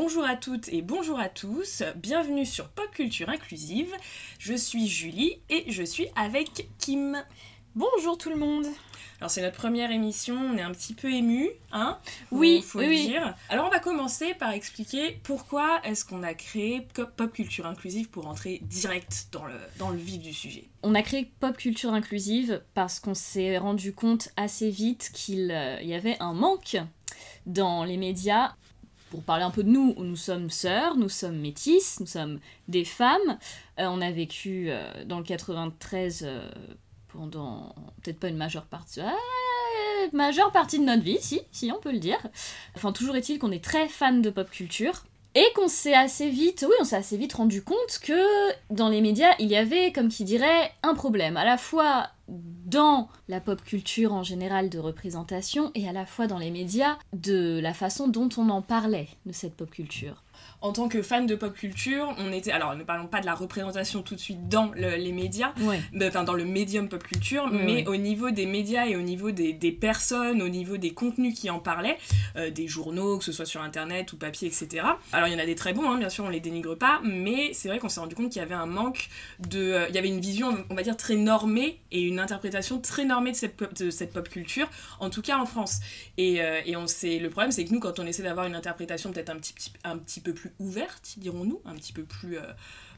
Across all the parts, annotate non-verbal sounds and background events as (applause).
Bonjour à toutes et bonjour à tous, bienvenue sur Pop Culture Inclusive. Je suis Julie et je suis avec Kim. Bonjour tout le monde. Alors c'est notre première émission, on est un petit peu ému, hein Oui, faut oui, le oui. dire. Alors on va commencer par expliquer pourquoi est-ce qu'on a créé Pop Culture Inclusive pour entrer direct dans le, dans le vif du sujet. On a créé Pop Culture Inclusive parce qu'on s'est rendu compte assez vite qu'il euh, y avait un manque dans les médias. Pour parler un peu de nous, nous sommes sœurs, nous sommes métisses, nous sommes des femmes. Euh, on a vécu euh, dans le 93 euh, pendant peut-être pas une majeure partie, majeure partie de notre vie, si, si on peut le dire. Enfin, toujours est-il qu'on est très fan de pop culture. Et qu'on s'est assez vite, oui, on s'est assez vite rendu compte que dans les médias, il y avait, comme qui dirait, un problème, à la fois dans la pop culture en général de représentation et à la fois dans les médias de la façon dont on en parlait de cette pop culture. En tant que fan de pop culture, on était. Alors ne parlons pas de la représentation tout de suite dans le- les médias, Ouais. enfin dans le médium pop culture, mais au niveau des médias et au niveau des, des personnes, au niveau des contenus qui en parlaient, euh, des journaux, que ce soit sur internet ou papier, etc. Alors il y en a des très bons, hein, bien sûr, on les dénigre pas, mais c'est vrai qu'on s'est rendu compte qu'il y avait un manque de. euh, il y avait une vision, on va dire, très normée et une interprétation très normée de cette pop, de cette pop culture, en tout cas en France. Et, euh, et on sait, le problème, c'est que nous, quand on essaie d'avoir une interprétation peut-être un petit- un petit peu plus ouverte, dirons-nous, un petit peu plus. euh,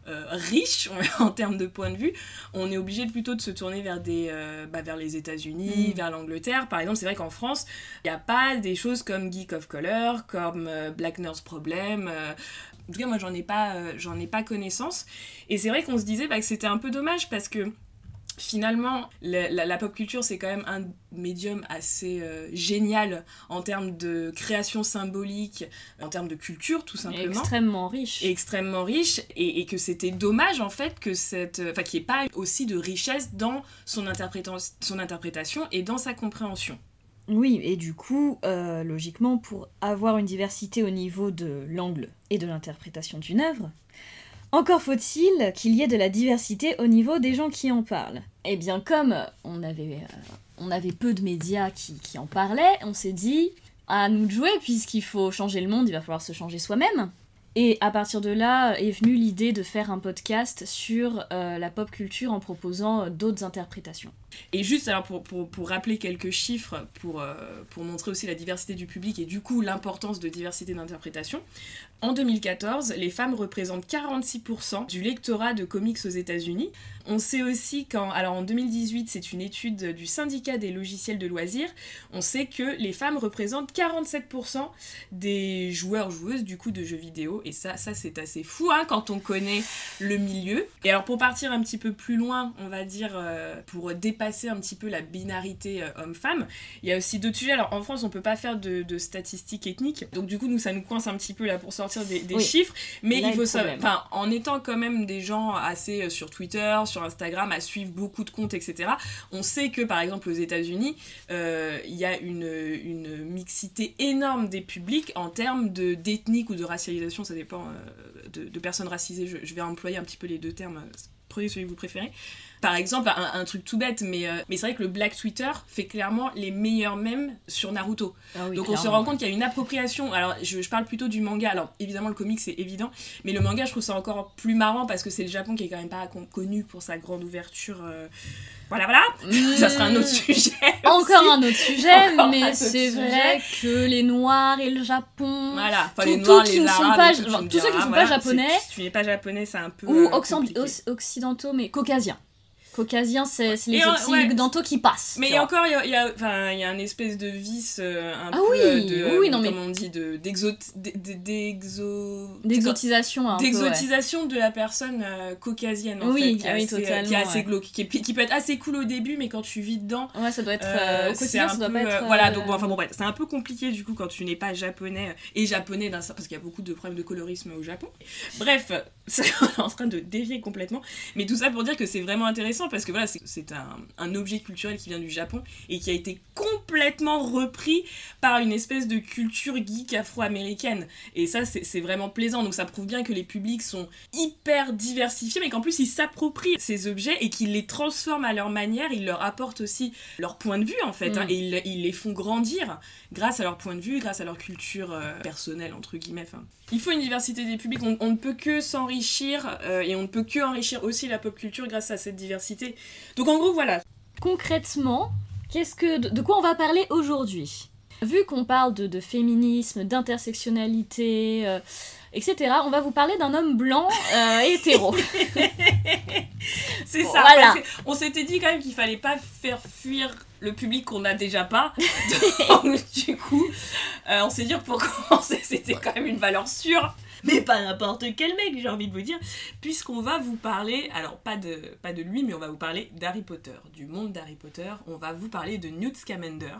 euh, riche (laughs) en termes de point de vue, on est obligé plutôt de se tourner vers, des, euh, bah, vers les États-Unis, Mm. vers l'Angleterre. Par exemple, c'est vrai qu'en France, il n'y a pas des choses comme Geek of Color, comme euh, Black Nurse Problem. en tout cas, moi, j'en ai, pas, j'en ai pas connaissance. Et c'est vrai qu'on se disait bah, que c'était un peu dommage parce que finalement, la, la- la pop culture, c'est quand même un médium assez euh, génial en termes de création symbolique, en termes de culture, tout simplement Extrêmement riche. et extrêmement riche et, et que c'était dommage en fait que cette enfin qu'il n'y ait pas aussi de richesse dans son, interpréta- son interprétation et dans sa compréhension Oui, et du coup, euh, logiquement, pour avoir une diversité au niveau de l'angle et de l'interprétation d'une œuvre, encore faut-il qu'il y ait de la diversité au niveau des gens qui en parlent. Et bien comme on avait, euh, on avait peu de médias qui, en parlaient, on s'est dit, à nous de jouer, puisqu'il faut changer le monde, il va falloir se changer soi-même. Et à partir de là est venue l'idée de faire un podcast sur euh, la pop culture en proposant euh, d'autres interprétations. et juste alors pour, rappeler quelques chiffres pour, pour montrer aussi la diversité du public et du coup l'importance de diversité d'interprétation en 2014 les femmes représentent 46% du lectorat de comics aux États-Unis. On sait aussi qu'en alors en 2018 c'est une étude du syndicat des logiciels de loisirs on sait que les femmes représentent 47% des joueurs joueuses du coup de jeux vidéo. Et ça ça c'est assez fou hein, quand on connaît le milieu. Et alors pour partir un petit peu plus loin on va dire euh, pour dépasser un petit peu la binarité euh, homme-femme il y a aussi d'autres sujets. Alors en France on peut pas faire de, statistiques ethniques. Donc du coup nous ça nous coince un petit peu là pour des, des Oui. chiffres mais Là il faut savoir enfin en étant quand même des gens assez euh, sur Twitter sur Instagram à suivre beaucoup de comptes etc on sait que par exemple aux États-Unis euh, il y a une, une mixité énorme des publics en termes de d'ethnique ou de racialisation, ça dépend euh, de, de personnes racisées, je, je vais employer un petit peu les deux termes, euh, prenez celui que vous préférez. Par exemple, un, un truc tout bête, mais, euh, mais c'est vrai que le Black Twitter fait clairement les meilleurs mèmes sur Naruto. Donc on se rend compte qu'il y a une appropriation. Alors je, je parle plutôt du manga. Alors évidemment le comic c'est évident, mais le manga je trouve ça encore plus marrant parce que c'est le Japon qui est quand même pas con- connu pour sa grande ouverture. euh, Voilà voilà. Ça sera un autre sujet. (laughs) Encore aussi. un autre sujet, Encore mais c'est vrai que les Noirs et le Japon, Voilà. Enfin, les noirs, les arabes, tous ceux qui ne sont pas japonais, Si tu n'es pas japonais, c'est un peu. ou euh, occidentaux, mais caucasiens. Caucasiens, c'est les en- occidentaux qui passent. Mais encore, il y a, y a- y a un espèce de vice euh, un Ah peu oui, euh, de, oui, oui, non, mais- comment on dit, de D'exotisation ouais. d'exotisation de la personne euh, caucasienne en Oui, fait, qui, ah est assez, euh, qui est totalement, assez ouais. glauque, qui, est- qui peut être assez cool au début, mais quand tu vis dedans, Ouais, ça doit être. euh, euh, au quotidien, ça doit peu, pas être. euh, voilà, euh, donc bon, enfin bon, bref, c'est un peu compliqué du coup quand tu n'es pas japonais euh, et japonais parce qu'il y a beaucoup de problèmes de colorisme au Japon. Bref, on est (laughs) en train de dévier complètement, mais tout ça pour dire que c'est vraiment intéressant parce que voilà, c'est un, un, objet culturel qui vient du Japon et qui a été complètement repris par une espèce de culture geek afro-américaine. Et ça, c'est vraiment plaisant. Donc ça prouve bien que les publics sont hyper diversifiés, mais qu'en plus ils s'approprient ces objets et qu'ils les transforment à leur manière. Ils leur apportent aussi leur point de vue en fait, hein, mm. et ils, les font grandir grâce à leur point de vue, grâce à leur culture euh, personnelle entre guillemets. Il faut une diversité des publics. On, ne peut que s'enrichir euh, et on ne peut que enrichir aussi la pop culture grâce à cette diversité. Donc en gros voilà. Concrètement, qu'est-ce que de quoi on va parler aujourd'hui? Vu qu'on parle de, féminisme, d'intersectionnalité, euh, etc., on va vous parler d'un homme blanc euh, hétéro. (laughs) C'est ça. on s'était dit quand même qu'il fallait pas faire fuir le public qu'on n'a déjà pas. (laughs) du coup, euh, on s'est dit pour commencer, c'était quand même une valeur sûre mais pas n'importe quel mec, j'ai envie de vous dire, puisqu'on va vous parler, alors pas de, pas de lui, mais on va vous parler d'Harry Potter, du monde d'Harry Potter, on va vous parler de Newt Scamander.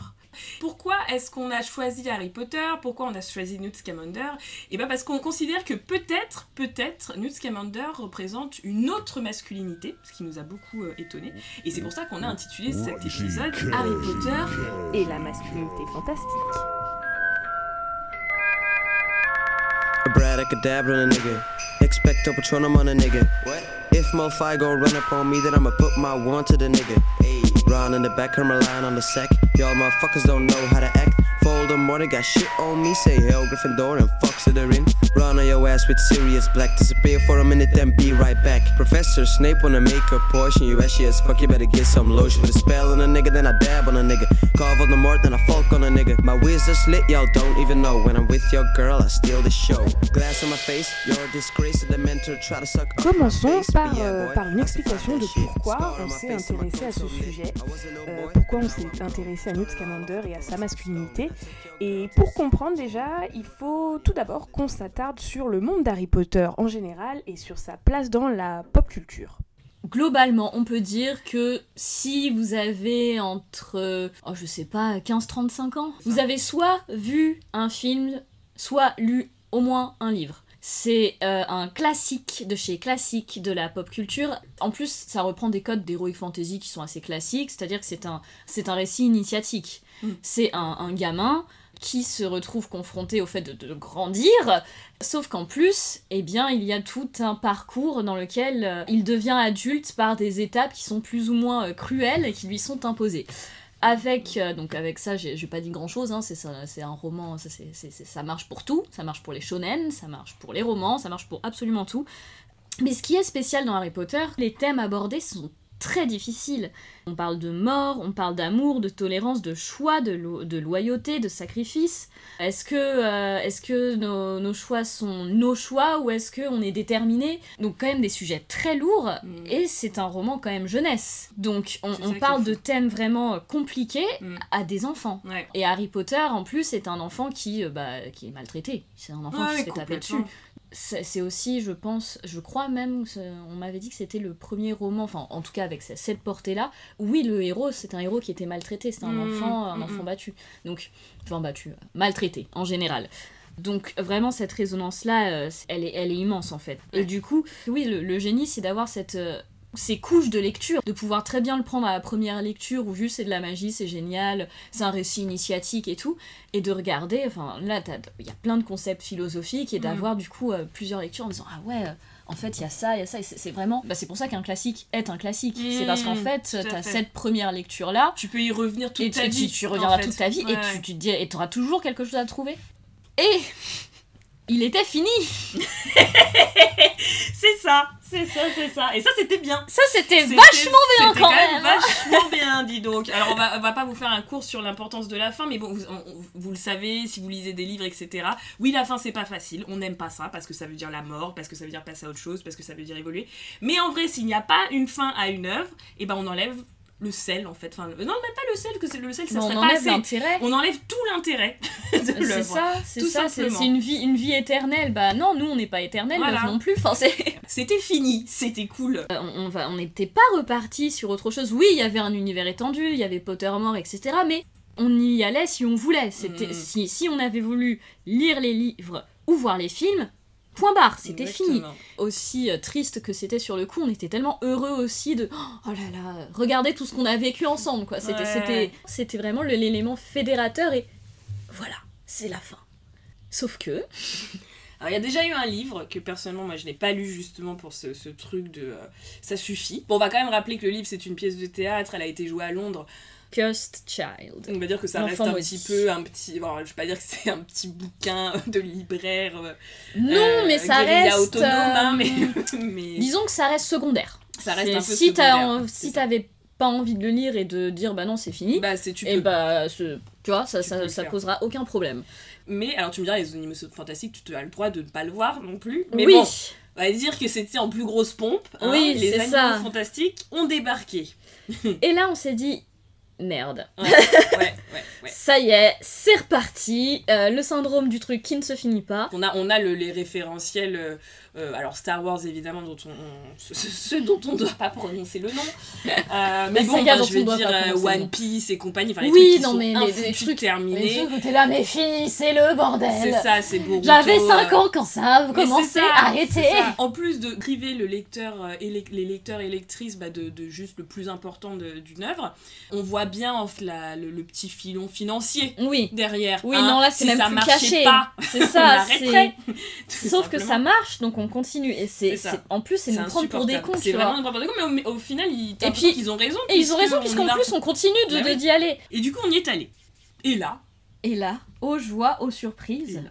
Pourquoi est-ce qu'on a choisi Harry Potter? Pourquoi on a choisi Newt Scamander? Et eh bien parce qu'on considère que peut-être, peut-être, Newt Scamander représente une autre masculinité, ce qui nous a beaucoup euh, étonné, et c'est pour ça qu'on a intitulé cet épisode Harry Potter et la masculinité fantastique. Abracadabra on a nigga. Expecto Patronum on a nigga. What? If Mofi go run up on me, then I'ma put my one to the nigga. Hey. Run in the back, I'm relying on the sack. Y'all motherfuckers don't know how to act. Voldemort, they got shit on me. Say hell, Gryffindor, and fuck Slytherin. Run on your ass with Sirius Black. Disappear for a minute, then be right back. Professor Snape wanna make a portion. You ashy as fuck, you better get some lotion. Put a spell on a nigga, then I dab on a nigga. Call Voldemort, then I fuck on a nigga. My wizard's lit, y'all don't even know. When I'm with your girl, I steal the show. Glass on my face, you're a disgrace. The mentor try to suck Commençons par, euh, par une explication de pourquoi on s'est intéressé à ce sujet. Euh, pourquoi on s'est intéressé à Newt Scamander et à sa masculinité. Et pour comprendre déjà, il faut tout d'abord qu'on s'attarde sur le monde d'Harry Potter en général et sur sa place dans la pop culture. Globalement, on peut dire que si vous avez entre, oh, je sais pas, 15-35 ans, vous avez soit vu un film, soit lu au moins un livre. C'est euh, un classique de chez classique de la pop culture. En plus, ça reprend des codes d'heroic fantasy qui sont assez classiques, c'est-à-dire que c'est un, c'est un récit initiatique. Mm. C'est un, gamin qui se retrouve confronté au fait de, grandir, sauf qu'en plus, eh bien, il y a tout un parcours dans lequel euh, il devient adulte par des étapes qui sont plus ou moins euh, cruelles et qui lui sont imposées. Avec, euh, donc avec ça, j'ai pas dit grand chose, hein, c'est un roman, ça, ça marche pour tout, ça marche pour les shonen, ça marche pour les romans, ça marche pour absolument tout. Mais ce qui est spécial dans Harry Potter, les thèmes abordés sont très difficile. On parle de mort, on parle d'amour, de tolérance, de choix, de, de loyauté, de sacrifice. Est-ce que, euh, est que nos, choix sont nos choix ou est-ce qu'on est déterminé? Donc quand même des sujets très lourds mm. et c'est un roman quand même jeunesse. Donc on, parle de thèmes vraiment compliqués mm. à des enfants. Et Harry Potter en plus est un enfant qui, euh, bah, qui est maltraité. C'est un enfant qui se fait taper dessus c'est aussi, je pense, je crois même, on m'avait dit que c'était le premier roman, enfin en tout cas avec cette portée-là, oui, le héros, c'est un héros qui était maltraité, c'est un mmh, enfant, un mmh, enfant mmh. battu. Donc, enfin battu, maltraité en général. Donc vraiment cette résonance-là, euh, elle, est, elle est immense en fait. Et du coup, oui, le génie, c'est d'avoir cette, euh, ces couches de lecture, de pouvoir très bien le prendre à la première lecture où juste c'est de la magie, c'est génial, c'est un récit initiatique et tout, et de regarder, enfin là il y a plein de concepts philosophiques et mm. d'avoir du coup euh, plusieurs lectures en disant ah ouais, euh, en fait il y a ça, il y a ça, et c'est vraiment, bah, c'est pour ça qu'un classique est un classique, c'est parce qu'en mm, fait tu as cette première lecture là, tu peux y revenir toute ta vie, tu, reviendras toute ta vie et tu, tu te dis, et tu auras toujours quelque chose à trouver. Et il était fini (laughs) C'est ça, c'est ça, c'est ça. Et ça, c'était bien. Ça, c'était vachement bien quand, même. vachement bien, dis donc. Alors, on va, on va pas vous faire un cours sur l'importance de la fin, mais bon, vous, vous, le savez, si vous lisez des livres, etc. Oui, la fin, c'est pas facile. On n'aime pas ça parce que ça veut dire la mort, parce que ça veut dire passer à autre chose, parce que ça veut dire évoluer. Mais en vrai, s'il n'y a pas une fin à une œuvre, et eh ben on enlève le sel en fait. Enfin, non, même pas le sel, que c'est le sel, ça serait on enlève l'intérêt. On enlève tout l'intérêt. (laughs) c'est ça, c'est ça, c'est une vie, une vie éternelle. Bah non, nous on n'est pas éternel non plus. Enfin, (laughs) c'était fini, c'était cool. Euh, on, va, on n'était pas reparti sur autre chose. Oui, il y avait un univers étendu, il y avait Pottermore, etc. Mais on y allait si on voulait. C'était mm. si, si on avait voulu lire les livres ou voir les films, Point barre, c'était fini. Aussi euh, triste que c'était sur le coup, on était tellement heureux aussi de oh là là, regardez tout ce qu'on a vécu ensemble quoi. C'était Ouais. c'était c'était vraiment l'élément fédérateur et voilà, c'est la fin. Sauf que Alors, il y a déjà eu un livre que personnellement, moi, je n'ai pas lu justement pour ce, ce truc de euh, ça suffit. Bon, on va quand même rappeler que le livre, c'est une pièce de théâtre, elle a été jouée à Londres. Cursed Child. On va dire que ça reste un maudit. petit peu un petit. Bon, je vais pas dire que c'est un petit bouquin (laughs) de libraire. euh, Non, euh, mais ça reste autonome, hein, mais, (laughs) mais disons que ça reste secondaire. ça reste un peu si secondaire, si t'avais pas envie de le lire et de dire bah non, c'est fini. Bah, c'est tu et peux. bah, ce- tu vois, ça, ça, ça posera aucun problème. Mais alors, tu me diras, les animaux fantastiques, tu as le droit de ne pas le voir non plus. Mais oui, bon, on va dire que c'était en plus grosse pompe. hein, Oui, les animaux ça. fantastiques ont débarqué. (laughs) et là on s'est dit merde. Ouais, ouais, ouais. (laughs) ouais. Ça y est, c'est reparti. euh, le syndrome du truc qui ne se finit pas. On a, on a le, les référentiels, euh, alors Star Wars évidemment, dont on, on- ce, ce- ce dont on ne doit pas prononcer le nom. Euh, mais bon, dont je on doit dire euh. One Piece et compagnie, enfin les Oui, trucs qui non, sont mais les- infoutus, les trucs- terminés. t'es là, mais finissez le C'est bordel. ça, c'est Boruto. J'avais 5 euh, ans quand ça a commencé, c'est arrêtez. c'est. En plus de priver le lecteur et les, les lecteurs et lectrices bah, de, de juste le plus important d'une œuvre, on voit bien en fait, la- le, le petit filon financier Oui. derrière. Oui, hein. non, là c'est si même ça plus caché. C'est (laughs) on ça, c'est. (laughs) tout Sauf que ça marche, donc on continue. Et c'est, en plus, c'est nous prendre pour des cons, C'est vraiment nous prendre pour des cons, mais au, au final, ils, Et puis- qu'ils ont raison. Et ils ont raison, on puisqu'en plus on continue de, Bah de- oui. d'y aller. Et du coup, on y est allé. Et là, Et là, aux joies, aux surprises,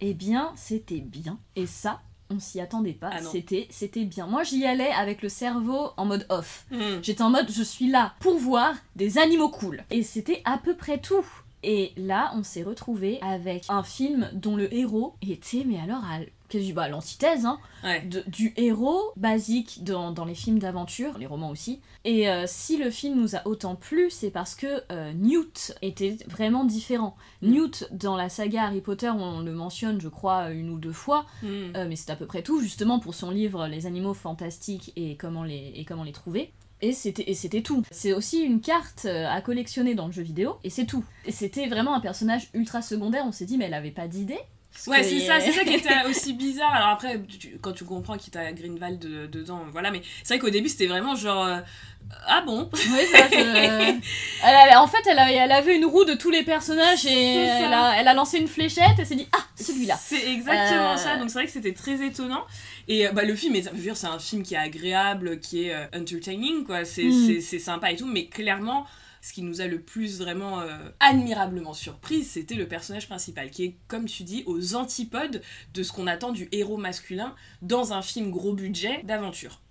eh bien, c'était bien. Et ça, on s'y attendait pas. Ah c'était, c'était bien. Moi, j'y allais avec le cerveau en mode off. Hmm. J'étais en mode, je suis là pour voir des animaux cool. Et c'était à peu près tout. Et là, on s'est retrouvé avec un film dont le héros était, mais alors, à, quasi- bah, l'antithèse, hein, Ouais. de- du héros basique dans, dans les films d'aventure, les romans aussi. Et euh, si le film nous a autant plu, c'est parce que euh, Newt était vraiment différent. Newt, dans la saga Harry Potter, on le mentionne, je crois, une ou deux fois, Hmm. euh, mais c'est à peu près tout, justement, pour son livre Les animaux fantastiques et comment les, et comment les trouver. Et c'était, et c'était tout. C'est aussi une carte à collectionner dans le jeu vidéo, et c'est tout. Et c'était vraiment un personnage ultra secondaire, on s'est dit, mais elle avait pas d'idée Parce Ouais, c'est y- ça, c'est ça qui était (laughs) aussi bizarre. Alors après, tu- quand tu comprends qu'il t'a Greenwald de- dedans, voilà. Mais c'est vrai qu'au début, c'était vraiment genre. euh, ah bon? Oui, ça, je- (laughs) elle a- en fait, elle, a- elle avait une roue de tous les personnages et elle a, elle a lancé une fléchette et s'est dit Ah, celui-là C'est exactement Euh, ça. Donc c'est vrai que c'était très étonnant. Et euh, bah, le film, est, je veux dire, c'est un film qui est agréable, qui est entertaining, quoi. C'est Mm. sympa et tout. Mais clairement, ce qui nous a le plus vraiment euh, admirablement surprise, c'était le personnage principal, qui est, comme tu dis, aux antipodes de ce qu'on attend du héros masculin dans un film gros budget d'aventure.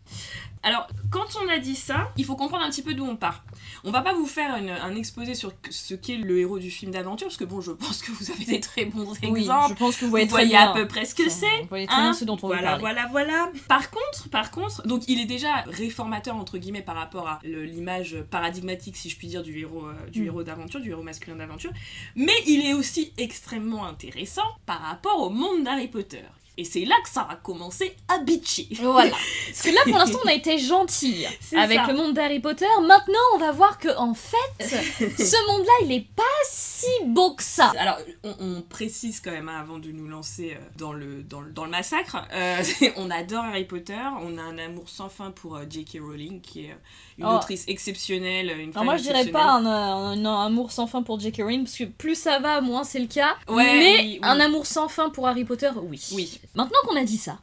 Alors, quand on a dit ça, il faut comprendre un petit peu d'où on part. On va pas vous faire une- un exposé sur ce qu'est le héros du film d'aventure, parce que bon, je pense que vous avez des très bons exemples. Oui, je pense que vous voyez très voyez bien. à peu près ce que c'est. Vous voyez très hein bien ce dont on voilà, voilà, voilà. Par contre, par contre, donc il est déjà réformateur entre guillemets par rapport à l'image paradigmatique, si je puis dire, du héros, euh, du Mm. héros d'aventure, du héros masculin d'aventure. Mais il est aussi extrêmement intéressant par rapport au monde d'Harry Potter. Et c'est là que ça va commencer à bitcher. Voilà. (laughs) Parce que là, pour l'instant, on a été gentille (laughs) C'est avec ça. le monde d'Harry Potter. Maintenant, on va voir que, en fait, (laughs) ce monde-là, il est pas si beau que ça. Alors, on, on précise quand même hein, avant de nous lancer euh, dans le, dans le, dans le massacre. euh, on adore Harry Potter, on a un amour sans fin pour euh, J.K. Rowling, qui est euh, une Oh. autrice exceptionnelle, une Alors femme moi, je dirais pas un, un- un amour sans fin pour J.K. Rowling, parce que plus ça va, moins c'est le cas. Ouais, mais oui, oui. un amour sans fin pour Harry Potter, oui. Oui. Maintenant qu'on a dit ça,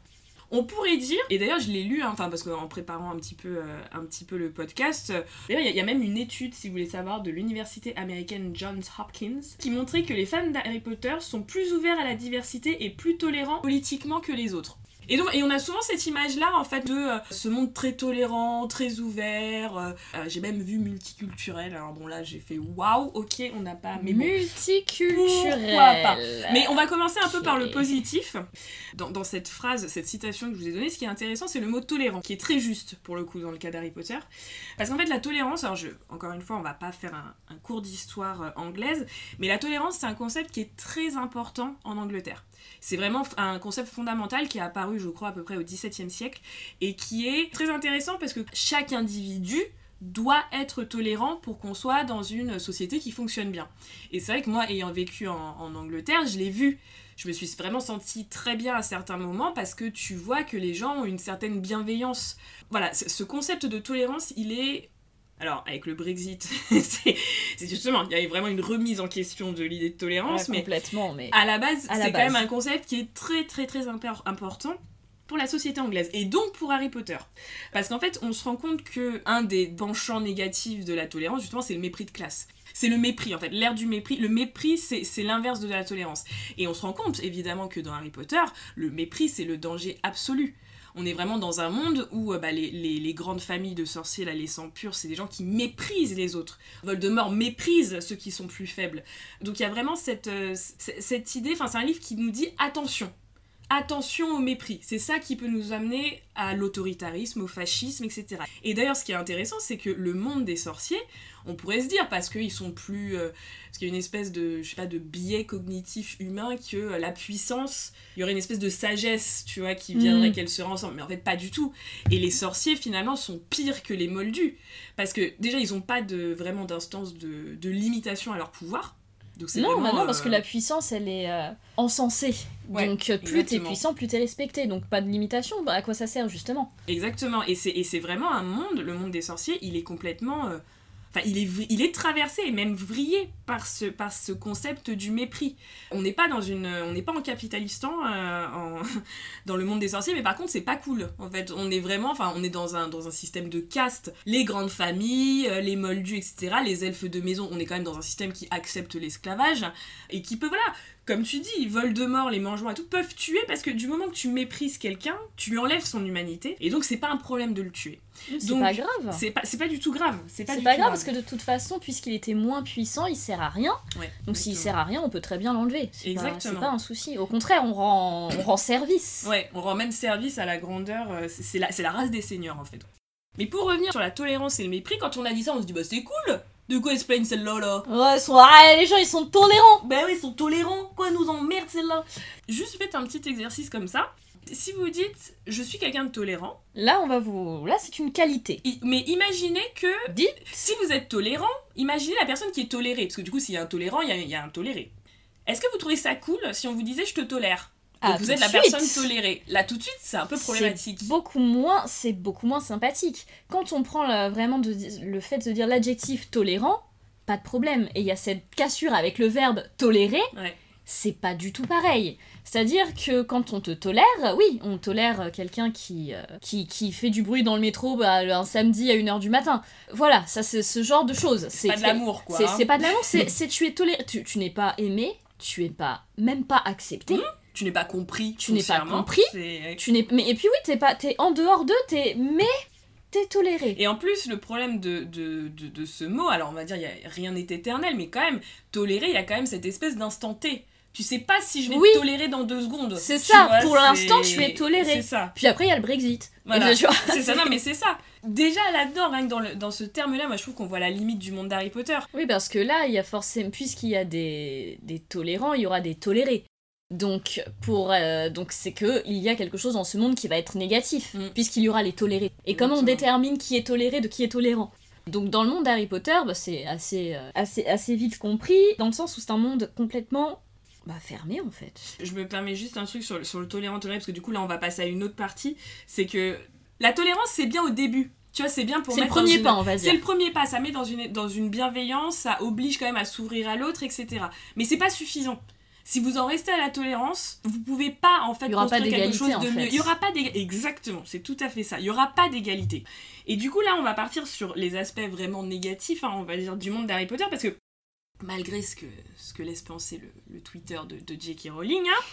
On pourrait dire, et d'ailleurs je l'ai lu, hein, enfin parce qu'en préparant un petit peu, euh, un petit peu le podcast, euh, d'ailleurs il y a- il y, a même une étude, si vous voulez savoir, de l'université américaine Johns Hopkins, qui montrait que les fans d'Harry Potter sont plus ouverts à la diversité et plus tolérants politiquement que les autres. Et, donc, et on a souvent cette image-là, en fait, de euh, ce monde très tolérant, très ouvert. euh, euh, j'ai même vu multiculturel. Alors bon, là, j'ai fait waouh, ok, on n'a pas. Mais bon, multiculturel. Pourquoi pas? Mais on va commencer un peu par le positif. Dans, dans cette phrase, cette citation que je vous ai donnée, ce qui est intéressant, c'est le mot tolérant, qui est très juste pour le coup dans le cas d'Harry Potter. Parce qu'en fait, la tolérance, alors je, encore une fois, on va pas faire un, un cours d'histoire anglaise, mais la tolérance, c'est un concept qui est très important en Angleterre. C'est vraiment un concept fondamental qui est apparu, je crois, à peu près au XVIIe siècle, et qui est très intéressant parce que chaque individu doit être tolérant pour qu'on soit dans une société qui fonctionne bien. Et c'est vrai que moi, ayant vécu en, en Angleterre, je l'ai vu je me suis vraiment sentie très bien à certains moments parce que tu vois que les gens ont une certaine bienveillance. Voilà, ce concept de tolérance, il est alors, avec le Brexit, (laughs) c'est justement, il y avait vraiment une remise en question de l'idée de tolérance, mais complètement, mais à la base, c'est quand même un concept qui est très très très important pour la société anglaise et donc pour Harry Potter. Parce qu'en fait, on se rend compte que un des penchants négatifs de la tolérance, justement, c'est le mépris de classe. C'est le mépris, en fait, l'ère du mépris. Le mépris, c'est l'inverse de la tolérance. Et on se rend compte, évidemment, que dans Harry Potter, le mépris, c'est le danger absolu on est vraiment dans un monde où euh, bah, les, grandes familles de sorciers, là, les sangs purs, c'est des gens qui méprisent les autres. Voldemort méprise ceux qui sont plus faibles. Donc il y a vraiment cette, euh, cette idée, enfin c'est un livre qui nous dit attention, attention au mépris. C'est ça qui peut nous amener à l'autoritarisme, au fascisme, etc. Et d'ailleurs, ce qui est intéressant, c'est que le monde des sorciers, on pourrait se dire, parce qu'ils sont plus... Euh, parce qu'il y a une espèce de, je sais pas, de biais cognitif humain que euh, la puissance, il y aurait une espèce de sagesse, tu vois, qui viendrait mm. qu'elle se ensemble. Mais en fait, pas du tout. Et les sorciers, finalement, sont pires que les moldus. Parce que déjà, ils n'ont pas de, vraiment d'instance de, de limitation à leur pouvoir non, non, parce que euh, la puissance, elle est euh, encensée. Donc plus t'es puissant, plus t'es respecté. Donc pas de limitation. Bah, à quoi ça sert justement? Exactement. Et c'est vraiment un monde, le monde des sorciers, il est complètement euh, Enfin, il est, traversé et même vrillé par ce, concept du mépris. On n'est pas dans une, on n'est pas en capitalistan euh, en, (laughs) dans le monde des sorciers, mais par contre c'est pas cool. En fait, on est vraiment, enfin, on est dans un, système de caste. Les grandes familles, euh, les moldus, etc. Les elfes de maison, on est quand même dans un système qui accepte l'esclavage et qui peut, voilà, comme tu dis, Voldemort, les mangements et tout, peuvent tuer parce que du moment que tu méprises quelqu'un, tu lui enlèves son humanité. Et donc, c'est pas un problème de le tuer. C'est pas grave. C'est pas, pas du tout grave. C'est pas, pas grave, parce que de toute façon, puisqu'il était moins puissant, il sert à rien. donc, s'il sert à rien, on peut très bien l'enlever. Exactement. C'est pas un souci. Au contraire, on rend, on rend service. Ouais, on rend même service à la grandeur. Euh, c'est la, la race des seigneurs, en fait. Mais pour revenir sur la tolérance et le mépris, quand on a dit ça, on se dit bah c'est cool de quoi explain celle-là là Ouais, les gens ils sont tolérants Bah oui, ils sont tolérants Quoi nous emmerde celle-là Juste faites un petit exercice comme ça. Si vous dites je suis quelqu'un de tolérant. Là, on va vous. Là, c'est une qualité. mais imaginez que. Dites Si vous êtes tolérant, imaginez la personne qui est tolérée. Parce que du coup, s'il y a un tolérant, il y a un toléré. Est-ce que vous trouvez ça cool si on vous disait je te tolère? Ah, vous êtes la personne tolérée. Là, tout de suite, c'est un peu problématique. Beaucoup moins, c'est beaucoup moins sympathique. Quand on prend vraiment de, le fait de dire l'adjectif tolérant, pas de problème. Et il y a cette cassure avec le verbe tolérer. C'est pas du tout pareil. C'est-à-dire que quand on te tolère, oui, on tolère quelqu'un qui, euh, qui, qui, fait du bruit dans le métro bah, un samedi à 1h du matin. Voilà, ça c'est ce genre de choses. C'est pas de l'amour, quoi. C'est hein. pas de l'amour, c'est (laughs) tu es toléré. Tu, tu n'es pas aimé, tu es pas même pas accepté. Mmh tu n'es pas compris. Tu n'es pas compris. Tu n'es mais et puis oui, t'es pas t'es en dehors d'eux, t'es mais t'es toléré. Et en plus, le problème de, de, de, ce mot, alors on va dire, y a, rien n'est éternel, mais quand même, toléré, il y a quand même cette espèce d'instant T. Tu sais pas si je vais te tolérer dans deux secondes. C'est ça, pour l'instant, je suis toléré. C'est ça. Puis après, il y a le Brexit. Voilà. c'est ça, non, mais c'est ça. Déjà là-dedans, rien que dans, le, dans ce terme-là, moi je trouve qu'on voit la limite du monde d'Harry Potter. Oui, parce que là, il y a forcément, puisqu'il y a des, des tolérants, il y aura des tolérés. Donc, pour, euh, donc c'est que il y a quelque chose dans ce monde qui va être négatif, mm. puisqu'il y aura les tolérés. Et comment on détermine qui est toléré de qui est tolérant? Donc dans le monde d'Harry Potter, bah, c'est assez, euh, assez, assez vite compris, dans le sens où c'est un monde complètement bah, fermé en fait. Je me permets juste un truc sur, sur le tolérant toléré, parce que du coup là on va passer à une autre partie, c'est que la tolérance c'est bien au début, tu vois, c'est bien pour C'est le premier pas, on va dire. C'est le premier pas, ça met dans une, dans une bienveillance, ça oblige quand même à s'ouvrir à l'autre, etc. Mais c'est pas suffisant si vous en restez à la tolérance, vous pouvez pas en fait construire quelque chose de mieux. Il y aura pas d'égalité. Exactement, c'est tout à fait ça. Il y aura pas d'égalité. Et du coup là, on va partir sur les aspects vraiment négatifs, hein, on va dire du monde d'Harry Potter, parce que malgré ce que, ce que laisse penser le, Twitter de, de J.K. Rowling, hein,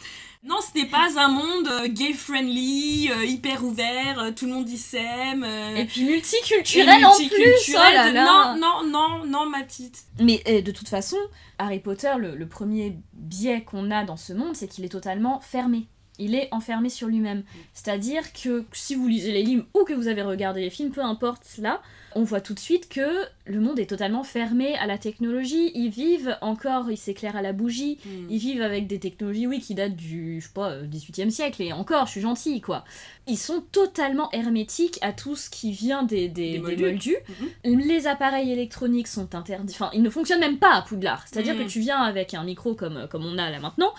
non, ce n'est pas un monde euh, gay-friendly, euh, hyper ouvert, euh, tout le monde y s'aime. et puis multiculturel, en plus. Oh Non, non, non, non, ma petite. Mais de toute façon, Harry Potter, le premier biais qu'on a dans ce monde, c'est qu'il est totalement fermé il est enfermé sur lui-même. C'est-à-dire que si vous lisez les livres ou que vous avez regardé les films, peu importe cela, on voit tout de suite que le monde est totalement fermé à la technologie. Ils vivent encore, ils s'éclairent à la bougie, hmm. ils vivent avec des technologies, oui, qui datent du, je sais pas, 18e siècle, et encore, je suis gentille, quoi. Ils sont totalement hermétiques à tout ce qui vient des, des, moldus. Mhm. Les appareils électroniques sont interdits, enfin, ils ne fonctionnent même pas à Poudlard. C'est-à-dire hmm. que tu viens avec un micro comme, comme on a là maintenant,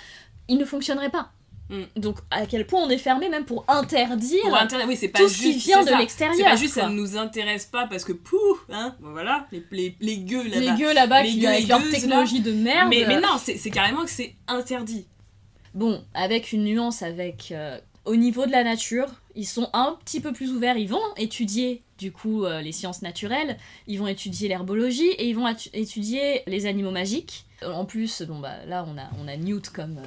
il ne fonctionnerait pas. Mm. Donc à quel point on est fermé même pour interdire Pour intér- oui, c'est pas tout ce qui vient de l'extérieur. C'est pas juste quoi. ça ne nous intéresse pas parce que pouh, hein, voilà, les, les, les gueux les là-bas. gueux là-bas Les qui gueux avec et leur technologie de merde. Mais, mais non, c'est carrément que c'est interdit. Bon, avec une nuance, avec euh, au niveau de la nature, ils sont un petit peu plus ouverts. Ils vont étudier du coup euh, les sciences naturelles, ils vont étudier l'herbologie et ils vont étudier les animaux magiques. En plus, bon bah là on a on a Newt comme euh,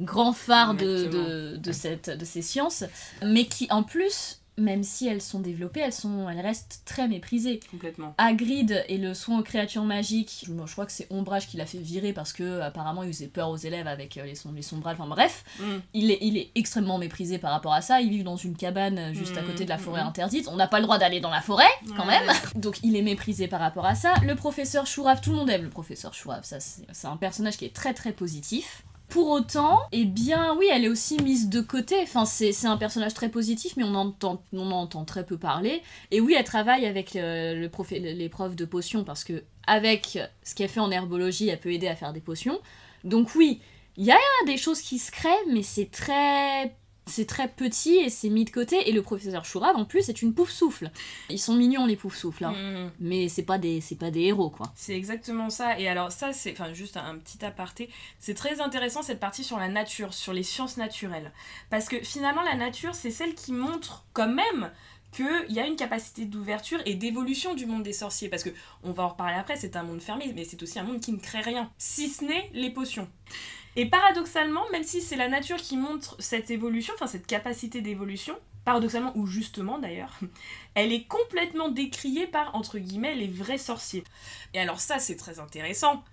grand phare de, de, de cette de ces sciences, mais qui en plus, même si elles sont développées, elles sont elles restent très méprisées. Complètement. Hagrid et le soin aux créatures magiques, je, je crois que c'est Ombrage qui l'a fait virer parce que apparemment il faisait peur aux élèves avec euh, les, son, les sombrages, enfin bref, Mm. il est, il est extrêmement méprisé par rapport à ça, ils vivent dans une cabane euh, juste à Mhm, côté de la forêt mhm. interdite, on n'a pas le droit d'aller dans la forêt quand même, donc il est méprisé par rapport à ça. Le professeur Chourave, tout le monde aime le professeur Chourave, ça c'est un personnage qui est très très positif. Pour autant, eh bien oui, elle est aussi mise de côté. Enfin, c'est un personnage très positif, mais on en entend très peu parler. Et oui, elle travaille avec le les profs de potions parce que avec ce qu'elle fait en herbologie, elle peut aider à faire des potions. Donc oui, il y a des choses qui se créent, mais c'est très c'est très petit et c'est mis de côté. Et le professeur Chourave, en plus, est une pouf souffle. Ils sont mignons les pouf souffles, hein. Mm. mais c'est pas des pas des héros quoi. C'est exactement ça. Et alors ça, c'est, enfin juste un, un petit aparté, c'est très intéressant cette partie sur la nature, sur les sciences naturelles. Parce que finalement, la nature, c'est celle qui montre quand même qu'il y a une capacité d'ouverture et d'évolution du monde des sorciers. Parce que, on va en reparler après, c'est un monde fermé, mais c'est aussi un monde qui ne crée rien, si ce n'est les potions. Et paradoxalement, même si c'est la nature qui montre cette évolution, enfin cette capacité d'évolution, paradoxalement ou justement d'ailleurs, (laughs) elle est complètement décriée par, entre guillemets, les vrais sorciers. Et alors ça, c'est très intéressant,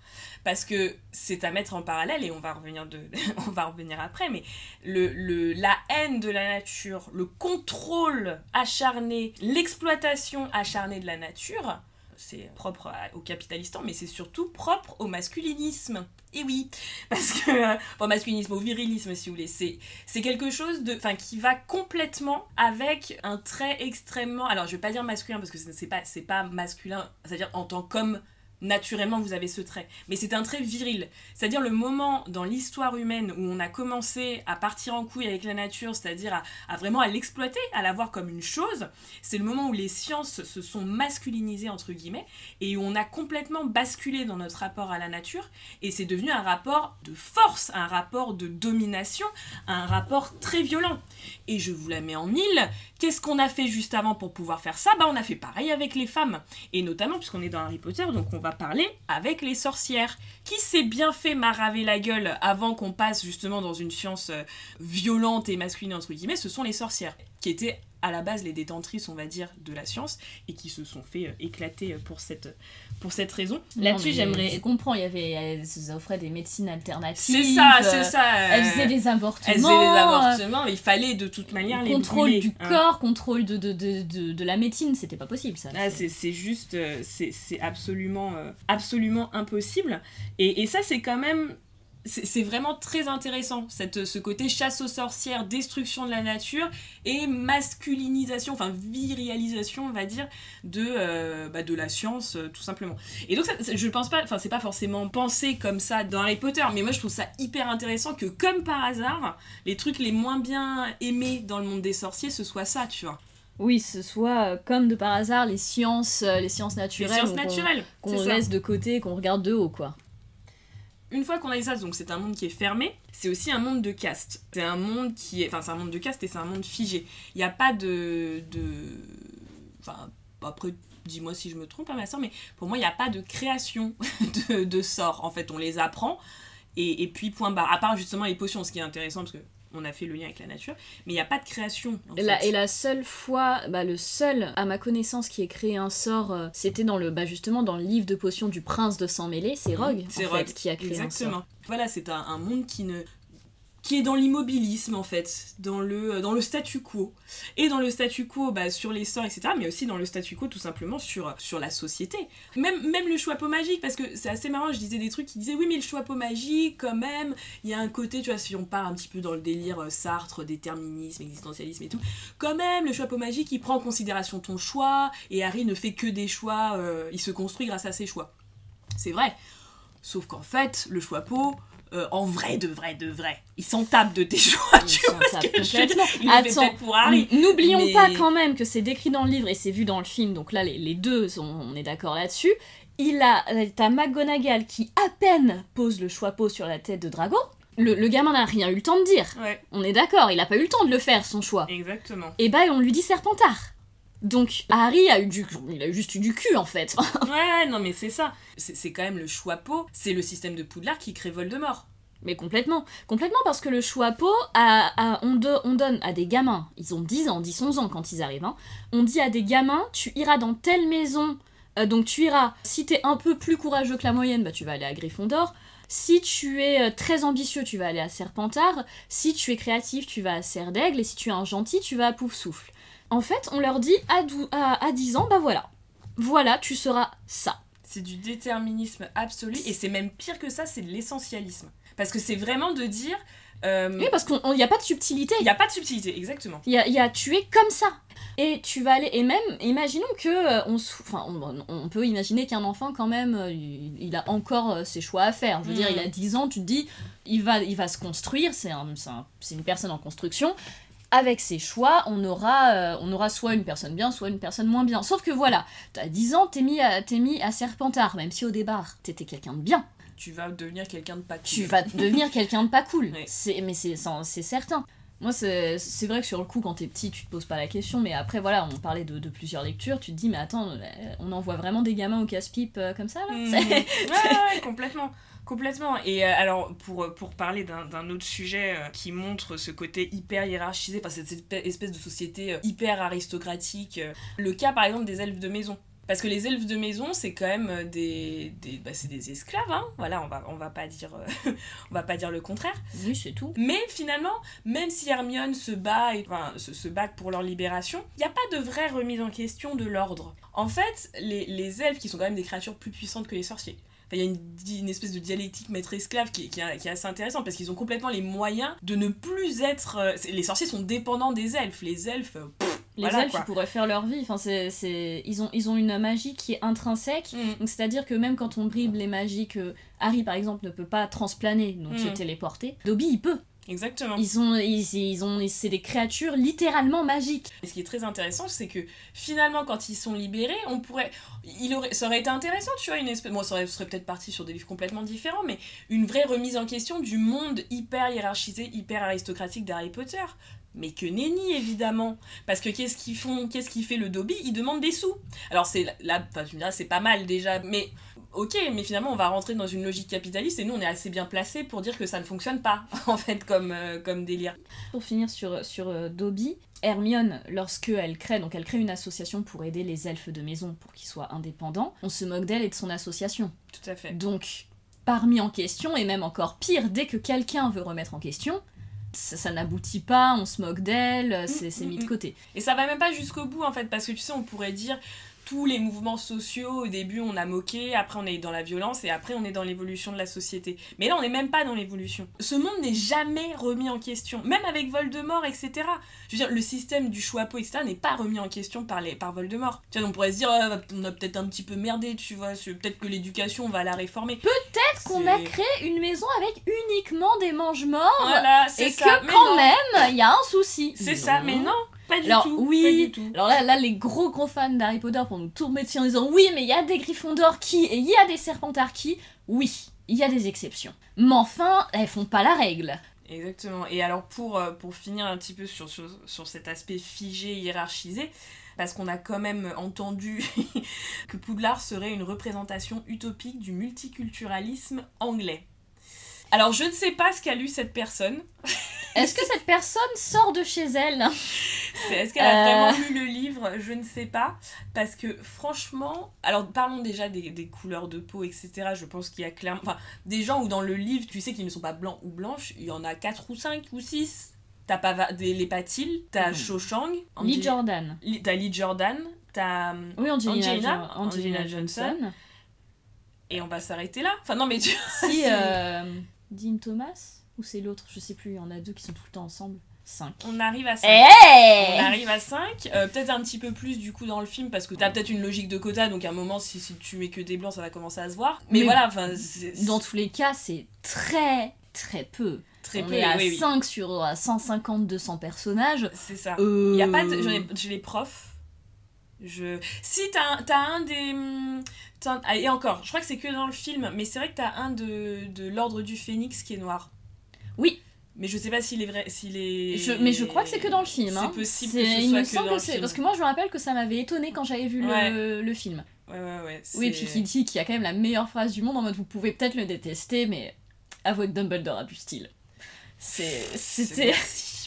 parce que c'est à mettre en parallèle, et on va revenir, de... (laughs) on après, mais la haine de la nature, le contrôle acharné, l'exploitation acharnée de la nature, c'est propre au capitalistan, mais c'est surtout propre au masculinisme. Et oui, (laughs) parce que, euh, enfin, masculinisme, au virilisme, si vous voulez, c'est c'est quelque chose de, enfin, qui va complètement avec un trait extrêmement, alors je vais pas dire masculin parce que c'est pas, c'est pas masculin, c'est-à-dire en tant qu'homme, naturellement vous avez ce trait, mais c'est un trait viril, c'est-à-dire le moment dans l'histoire humaine où on a commencé à partir en couille avec la nature, c'est-à-dire à, vraiment à l'exploiter, à la voir comme une chose, c'est le moment où les sciences se sont masculinisées entre guillemets et où on a complètement basculé dans notre rapport à la nature et c'est devenu un rapport de force, un rapport de domination, un rapport très violent. Et je vous la mets en mille. Qu'est-ce qu'on a fait juste avant pour pouvoir faire ça? Bah on a fait pareil avec les femmes. Et notamment puisqu'on est dans Harry Potter, donc on va parler avec les sorcières. Qui s'est bien fait maraver la gueule avant qu'on passe justement dans une science euh, violente et masculine entre guillemets Ce sont les sorcières, qui étaient à la base les détentrices, on va dire, de la science, et qui se sont fait euh, éclater pour cette, pour cette raison. Là-dessus, j'aimerais... Je comprends, il y avait, elles offraient des médecines alternatives. C'est ça, euh, c'est ça. Elles euh, faisaient des avortements. elles faisaient des avortements, il fallait de toute manière euh, les contrôle du hein. corps, contrôle de, de, de, de, de la médecine, c'était pas possible ça. Ah, c'est juste, euh, c'est absolument, euh, absolument impossible. Et, et ça, c'est quand même, c'est vraiment très intéressant, cette, ce côté chasse aux sorcières, destruction de la nature et masculinisation, enfin virialisation, on va dire, de, euh, bah, de la science, euh, tout simplement. Et donc, ça, je pense pas, enfin, c'est pas forcément pensé comme ça dans Harry Potter, mais moi, je trouve ça hyper intéressant que, comme par hasard, les trucs les moins bien aimés dans le monde des sorciers, ce soit ça, tu vois. Oui, ce soit euh, comme de par hasard les sciences, euh, les sciences Les naturelles qu'on- laisse de côté, qu'on regarde de haut quoi. Une fois qu'on a ça, donc c'est un monde qui est fermé, c'est aussi un monde de caste. C'est un monde qui est. Enfin, c'est un monde de caste et c'est un monde figé. Il n'y a pas de. de... Enfin, après, dis-moi si je me trompe, hein, ma soeur, mais pour moi, il n'y a pas de création (laughs) de, de sorts. En fait, on les apprend et, et puis point barre. À part justement les potions, ce qui est intéressant parce que. On a fait le lien avec la nature, mais il n'y a pas de création. en Et la, fait. et la seule fois, bah, le seul à ma connaissance qui ait créé un sort, euh, c'était dans le, bah, justement dans le livre de potions du prince de sang mêlé, c'est Rogue, C'est en Rogue, fait, qui a créé un sort. Exactement. Voilà, c'est un, un monde qui ne qui est dans l'immobilisme en fait, dans le, dans le statu quo. Et dans le statu quo bah, sur les sorts, etc., mais aussi dans le statu quo tout simplement sur, sur la société. Même, même le choix magique, parce que c'est assez marrant, je disais des trucs qui disaient oui mais le choix magique quand même, il y a un côté, tu vois, si on part un petit peu dans le délire euh, Sartre, déterminisme, existentialisme et tout, quand même le choix magique il prend en considération ton choix, et Harry ne fait que des choix, euh, il se construit grâce à ses choix. C'est vrai. Sauf qu'en fait, le choix euh, en vrai, de vrai, de vrai. Il s'en de tes (laughs) choix, tu vois ce que je Attends, pour Harry. N'oublions mais- pas quand même que c'est décrit dans le livre et c'est vu dans le film, donc là les, les deux, sont- on est d'accord là-dessus. Il a, t'as McGonagall qui à peine pose le choix-peau sur la tête de Drago. Le, le gamin n'a rien eu le temps de dire. Ouais, On est d'accord, il a pas eu le temps de le faire son choix. exactement. Et bah on lui dit Serpentard. Donc Harry a eu du, il a juste eu du cul en fait. (laughs) Ouais, ouais, non, mais c'est ça. C'est quand même le choix pot, c'est le système de Poudlard qui crée Voldemort. Mais complètement. Complètement parce que le à, à- on, do- on donne à des gamins, ils ont 10 ans, 10-11 ans quand ils arrivent, hein, on dit à des gamins, tu iras dans telle maison, euh, donc tu iras, si t'es un peu plus courageux que la moyenne, bah tu vas aller à Gryffondor. Si tu es euh, très ambitieux, tu vas aller à Serpentard. Si tu es créatif, tu vas à Serre d'Aigle. Et si tu es un gentil, tu vas à Poufsouffle. En fait, on leur dit à, à, à 10 ans, bah voilà. Voilà, tu seras ça. C'est du déterminisme absolu, et c'est même pire que ça, c'est de l'essentialisme. Parce que c'est vraiment de dire. euh, Oui, parce qu'il n'y a pas de subtilité. Il n'y a pas de subtilité, exactement. Il y a, y a tu es comme ça. Et tu vas aller. Et même, imaginons que. euh, on, enfin, on, on peut imaginer qu'un enfant, quand même, euh, il, il a encore ses choix à faire. Je veux dire, Mm. il a 10 ans, tu te dis, il va, il va se construire, c'est un, c'est un- c'est une personne en construction. Avec ses choix, on aura, euh, on aura soit une personne bien, soit une personne moins bien. Sauf que voilà, t'as 10 ans, t'es mis, à- t'es mis à Serpentard, même si au départ, t'étais quelqu'un de bien. Tu vas devenir quelqu'un de pas cool. tu vas devenir (laughs) quelqu'un de pas cool. Ouais. C'est, mais c'est, certain. Moi, c'est, c'est vrai que sur le coup, quand t'es petit, tu te poses pas la question, mais après, voilà, on parlait de, de plusieurs lectures, tu te dis, mais attends, euh, on envoie vraiment des gamins au casse-pipe euh, comme ça, là? C'est- ouais, ouais, ouais, complètement. Complètement. Et euh, alors, pour, pour parler d'un autre sujet euh, qui montre ce côté hyper hiérarchisé, enfin, cette, espèce de société euh, hyper aristocratique, euh, le cas par exemple des elfes de maison. Parce que les elfes de maison, c'est quand même euh, des, des, bah, des esclaves, hein. Voilà, on va, on va pas dire, euh, (laughs) on va pas dire le contraire. Oui, c'est tout. Mais finalement, même si Hermione se bat, et, enfin, se, se bat pour leur libération, il n'y a pas de vraie remise en question de l'ordre. En fait, les, les elfes, qui sont quand même des créatures plus puissantes que les sorciers, il y a une, espèce de dialectique maître-esclave qui, est- qui, est- qui est assez intéressante parce qu'ils ont complètement les moyens de ne plus être. euh, c'est- les sorciers sont dépendants des elfes. Les elfes. euh, pff, Les Voilà, elfes, quoi. ils pourraient faire leur vie. Enfin, c'est, c'est... Ils, ont, ils ont une magie qui est intrinsèque. mm, Donc, c'est-à-dire que même quand on bribe les magies que Harry, par exemple, ne peut pas transplaner, donc se Mm. téléporter, Dobby, il peut. Exactement. Ils ont, ils, ils ont, c'est des créatures littéralement magiques. Et ce qui est très intéressant, c'est que finalement, quand ils sont libérés, on pourrait. Il aurait, ça aurait été intéressant, tu vois, une espèce. Bon, ça aurait, serait peut-être parti sur des livres complètement différents, mais une vraie remise en question du monde hyper hiérarchisé, hyper aristocratique d'Harry Potter. Mais que nenni, évidemment. Parce que qu'est-ce qu'ils font Qu'est-ce qui fait le Dobby? Il demande des sous. Alors, c'est là, tu me diras, c'est pas mal déjà, mais. Ok, mais finalement, on va rentrer dans une logique capitaliste et nous, on est assez bien placés pour dire que ça ne fonctionne pas, (laughs) en fait, comme, euh, comme délire. Pour finir sur, sur euh, Dobby, Hermione, lorsque elle crée, donc elle crée une association pour aider les elfes de maison pour qu'ils soient indépendants, on se moque d'elle et de son association. Tout à fait. Donc, parmi en question, et même encore pire, dès que quelqu'un veut remettre en question, ça, ça n'aboutit pas, on se moque d'elle, euh, c'est c'est mis de mm, mm. côté. Et ça va même pas jusqu'au bout en fait, parce que tu sais, on pourrait dire tous les mouvements sociaux, au début on a moqué, après on est dans la violence et après on est dans l'évolution de la société. Mais là on n'est même pas dans l'évolution. Ce monde n'est jamais remis en question, même avec Voldemort, etc. Je veux dire, le système du choix etc. n'est pas remis en question par, les, par Voldemort. Tu vois, on pourrait se dire, Ah, on a peut-être un petit peu merdé, tu vois, peut-être que l'éducation on va la réformer. Peut-être qu'on a créé une maison avec uniquement des mange-morts, Voilà, et ça. que Mais quand non. même, il y a un souci. C'est ça, mais non, pas du Alors tout. oui, pas du tout. alors là, là les gros gros fans d'Harry Potter pour nous tourner dessus en disant oui mais il y a des Gryffondors qui et il y a des Serpentards qui, oui, il y a des exceptions. Mais enfin, elles font pas la règle. Exactement. Et alors pour, euh, pour finir un petit peu sur, sur, sur cet aspect figé, hiérarchisé, parce qu'on a quand même entendu (laughs) que Poudlard serait une représentation utopique du multiculturalisme anglais. Alors je ne sais pas ce qu'a lu cette personne. (laughs) Est-ce que cette personne sort de chez elle? Est-ce qu'elle a Euh. vraiment lu le livre? Je ne sais pas. Parce que franchement, alors parlons déjà des, des couleurs de peau, etc. Je pense qu'il y a clairement... Enfin, des gens où dans le livre, tu sais qu'ils ne sont pas blancs ou blanches, il y en a 4 ou 5 ou 6. T'as pas va- des, les Patils, t'as. Cho Chang, Lee Jordan. Li- t'as Lee Jordan, t'as... Oui, Angelina, Angelina, Jo- Angelina Angelina Johnson. Et on va s'arrêter là. Enfin non mais tu... Si (laughs) euh, Dean Thomas ou c'est l'autre, je sais plus, il y en a deux qui sont tout le temps ensemble. 5. On arrive à 5. Eh On arrive à 5, peut-être un petit peu plus du coup dans le film parce que t'as peut-être une logique de quota donc à un moment si, si tu mets que des blancs ça va commencer à se voir. Mais, Mais voilà, enfin Dans tous les cas, c'est très très peu. Très on peu, est à oui, oui. 5 sur 150-200 personnages. C'est ça. Euh, Il y a pas de... ai- J'ai les profs. Je... Si, t'as un, un des... hum, un- ah, Et encore, je crois que c'est que dans le film, mais c'est vrai que t'as un de, de l'Ordre du Phénix qui est noir. Oui. Mais je sais pas s'il est vrai... S'il est... Je- mais je crois que c'est que dans le film. hein. C'est possible C'est- que ce il soit me que semble dans que c'est-. Parce que moi, je me rappelle que ça m'avait étonné quand j'avais vu Ouais. le, le film. Ouais, ouais, ouais. Oui, c'est- puis qui dit qu'il y a quand même la meilleure phrase du monde en mode vous pouvez peut-être le détester, mais avouez que Dumbledore a du style. C'était.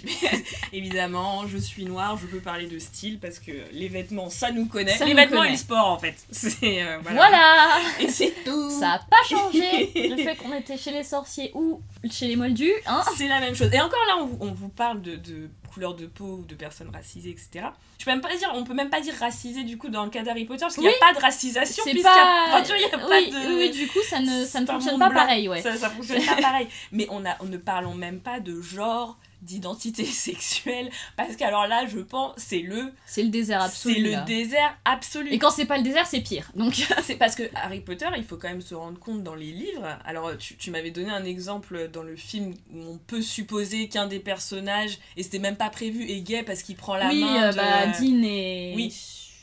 (laughs) Évidemment, je suis noire, je peux parler de style parce que les vêtements, ça nous connaît. Ça les nous vêtements connaît. et le sport, en fait. (laughs) C'est euh, voilà. Voilà, Et c'est tout. Ça a pas changé (laughs) le fait qu'on était chez les sorciers ou chez les moldus, hein C'est la même chose. Et encore là, on, vous- on vous parle de, de couleur de peau ou de personnes racisées, etc. Je peux même pas dire, on peut même pas dire racisé du coup dans le cas d'Harry Potter parce qu'il n'y Oui. a pas de racisation C'est puisqu'il y a- pas. enfin, tu vois, il y a pas oui, de. oui, oui, du coup, ça ne, ça ne fonctionne pas blanc. pareil, ouais. Ça, ça fonctionne pas pareil. Mais on a, on ne parlons même pas de genre, d'identité (laughs) sexuelle, parce qu'alors là, je pense, c'est le, C'est le désert c'est absolu. le là. désert absolu. Et quand c'est pas le désert, c'est pire. Donc, (laughs) C'est parce que Harry Potter, il faut quand même se rendre compte dans les livres. Alors, tu, tu m'avais donné un exemple dans le film où on peut supposer qu'un des personnages, et c'était même pas prévu, est gay parce qu'il prend la oui, main. euh, de- bah, Dean et. Oui.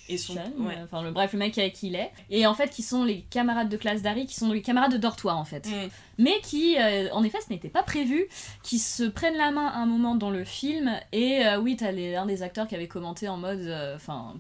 Et son- Sean, ouais. euh, enfin le bref le mec avec qui il est et en fait qui sont les camarades de classe d'Harry qui sont les camarades de dortoir en fait Mm. mais qui euh, en effet ce n'était pas prévu qui se prennent la main à un moment dans le film et euh, oui t'as les- un des acteurs qui avait commenté en mode euh, enfin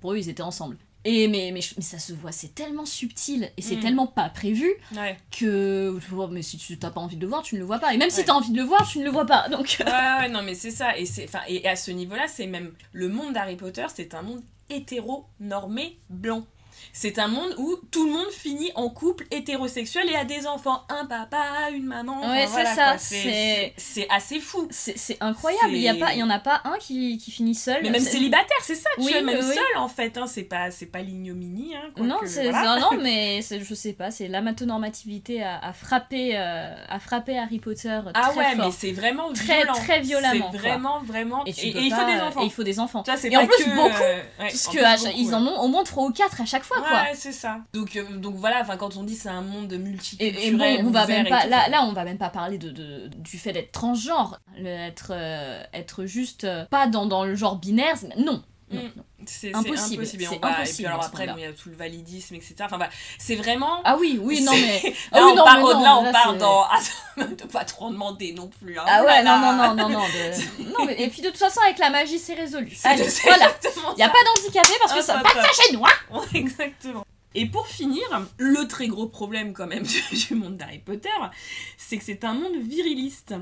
pour eux ils étaient ensemble et mais, mais, mais ça se voit c'est tellement subtil et c'est Mm. tellement pas prévu Ouais. que mais si tu t'as pas envie de le voir tu ne le vois pas et même si Ouais. t'as envie de le voir tu ne le vois pas donc ouais, ouais, non, mais c'est ça. Et, et à ce niveau-là, c'est même. Le monde d'Harry Potter, c'est un monde hétéro-normé blanc. C'est un monde où tout le monde finit en couple hétérosexuel et a des enfants. Un papa, une maman. enfin, Ouais, c'est ça, c'est- assez fou. c'est incroyable il y a C'est- pas il y en a pas un qui, qui finit seul Mais même célibataire, c'est ça, tu Oui, même oui, seul en fait, hein, c'est pas, pas l'ignominie. Hein, Non, voilà. non, non, (laughs) mais je sais pas, c'est l'amatonormativité a, a frappé, euh, a frappé Harry Potter Ah très ouais, fort. mais c'est vraiment Très, violent. très violemment, C'est vraiment, vraiment. et, il faut des enfants. Et il faut des enfants. C'est Et en plus, que, beaucoup, euh, ouais, Parce en que plus, à- beaucoup, ils ouais. en ont au moins 3 ou 4 à chaque fois, quoi. Ouais, c'est ça. Donc, euh, donc voilà, enfin, quand on dit c'est un monde multiculturel, Et, et bon, on va même et pas, là, là, on va même pas parler de, de- du fait d'être transgenre, le- être, euh, être juste euh, pas dans, dans le genre binaire, non. non, Mm. non. C'est c'est Impossible, impossible. Et, on impossible puis alors après, il y a tout le validisme, etc. Enfin voilà, c'est vraiment. Ah oui, oui, non, mais. (laughs) Là, Ah oui, on non, part, mais non, là, on là, part dans. (laughs) Attends, de pas trop demander non plus. hein. Ah ouais, là non, là. non, non, non, non. de- (laughs) non mais, et puis de toute façon, avec la magie, c'est résolu. C'est Allez, c'est voilà. exactement Y a pas d'handicapé parce que Ah, ça pas chez nous, hein. Exactement. Et pour finir, le très gros problème quand même du monde d'Harry Potter, c'est que c'est un monde viriliste.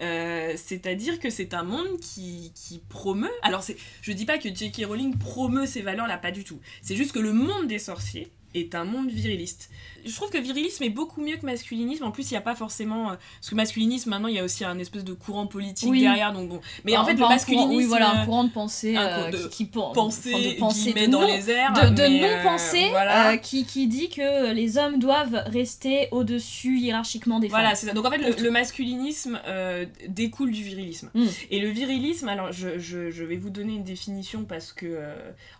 Euh, C'est-à-dire que c'est un monde qui, qui promeut. Alors, je dis pas que J.K. Rowling promeut ces valeurs-là, pas du tout. C'est juste que le monde des sorciers est un monde viriliste. Je trouve que virilisme est beaucoup mieux que masculinisme. En plus, il n'y a pas forcément. euh, Parce que masculinisme, maintenant, il y a aussi un espèce de courant politique Oui. derrière. Donc bon. Mais en fait, le un courant- masculinisme. oui, voilà, un euh, courant de pensée, un euh, de qui, qui pensée, de pensée de dans non- les airs. de, euh, non-pensée voilà. euh, qui, qui dit que les hommes doivent rester au-dessus hiérarchiquement des Voilà, femmes. c'est ça. Donc en fait, le, masculinisme découle du virilisme. Mm. Et le virilisme, alors je, je- je vais vous donner une définition parce que,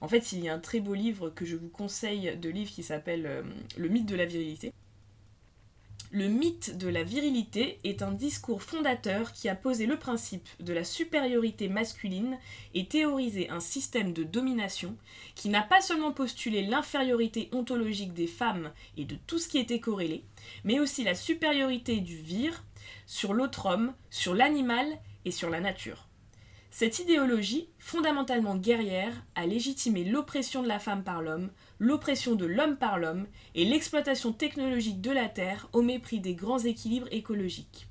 en fait, il y a un très beau livre que je vous conseille de livre qui s'appelle euh, Le mythe de la virilité. Le mythe de la virilité est un discours fondateur qui a posé le principe de la supériorité masculine et théorisé un système de domination qui n'a pas seulement postulé l'infériorité ontologique des femmes et de tout ce qui était corrélé, mais aussi la supériorité du vir sur l'autre homme, sur l'animal et sur la nature. Cette idéologie, fondamentalement guerrière, a légitimé l'oppression de la femme par l'homme, l'oppression de l'homme par l'homme et l'exploitation technologique de la Terre au mépris des grands équilibres écologiques.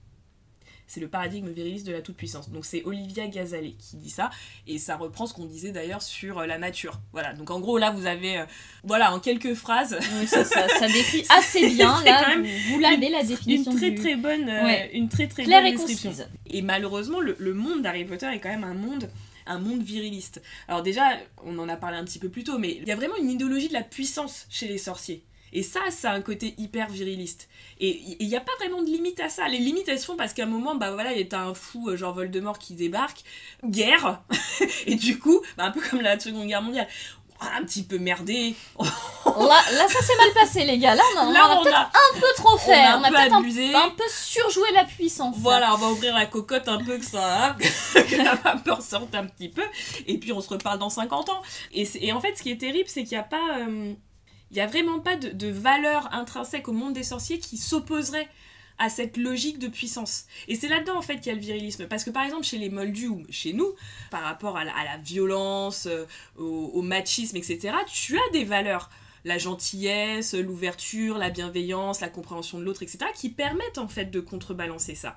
C'est le paradigme viriliste de la toute-puissance. Donc c'est Olivia Gazalet qui dit ça, et ça reprend ce qu'on disait d'ailleurs sur euh, la nature. Voilà, donc en gros là vous avez, euh, voilà, en quelques phrases, Oui, ça, ça- ça (laughs) décrit assez bien, là, quand même vous, vous l'avez la une définition très du... très bonne, euh, Ouais. une très très claire bonne et description. concise. Et malheureusement, le, le monde d'Harry Potter est quand même un monde, un monde viriliste. Alors déjà, on en a parlé un petit peu plus tôt, mais il y a vraiment une idéologie de la puissance chez les sorciers. Et ça, ça a un côté hyper viriliste. Et il n'y a pas vraiment de limite à ça. Les limites, elles se font parce qu'à un moment, bah voilà, il y a un fou, euh, genre Voldemort, qui débarque, guerre, (laughs) et du coup, bah, un peu comme la Seconde Guerre mondiale, un petit peu merdé, (laughs) là, ça s'est mal passé, les gars. Là, on a, Là, on a on peut-être a- un peu trop fait. on a On peut-être un, abusé. un peu surjoué la puissance. là. Voilà, on va ouvrir la cocotte un peu que ça, (laughs) que la vapeur sorte un petit peu, et puis on se reparle dans 50 ans. Et, en fait, ce qui est terrible, c'est qu'il n'y a pas, euh, il y a vraiment pas de, de valeur intrinsèque au monde des sorciers qui s'opposerait à cette logique de puissance. Et c'est là-dedans en fait qu'il y a le virilisme. Parce que par exemple chez les Moldus ou chez nous, par rapport à la, violence, euh, au, au machisme, etc., tu as des valeurs. La gentillesse, l'ouverture, la bienveillance, la compréhension de l'autre, etc., qui permettent en fait de contrebalancer ça.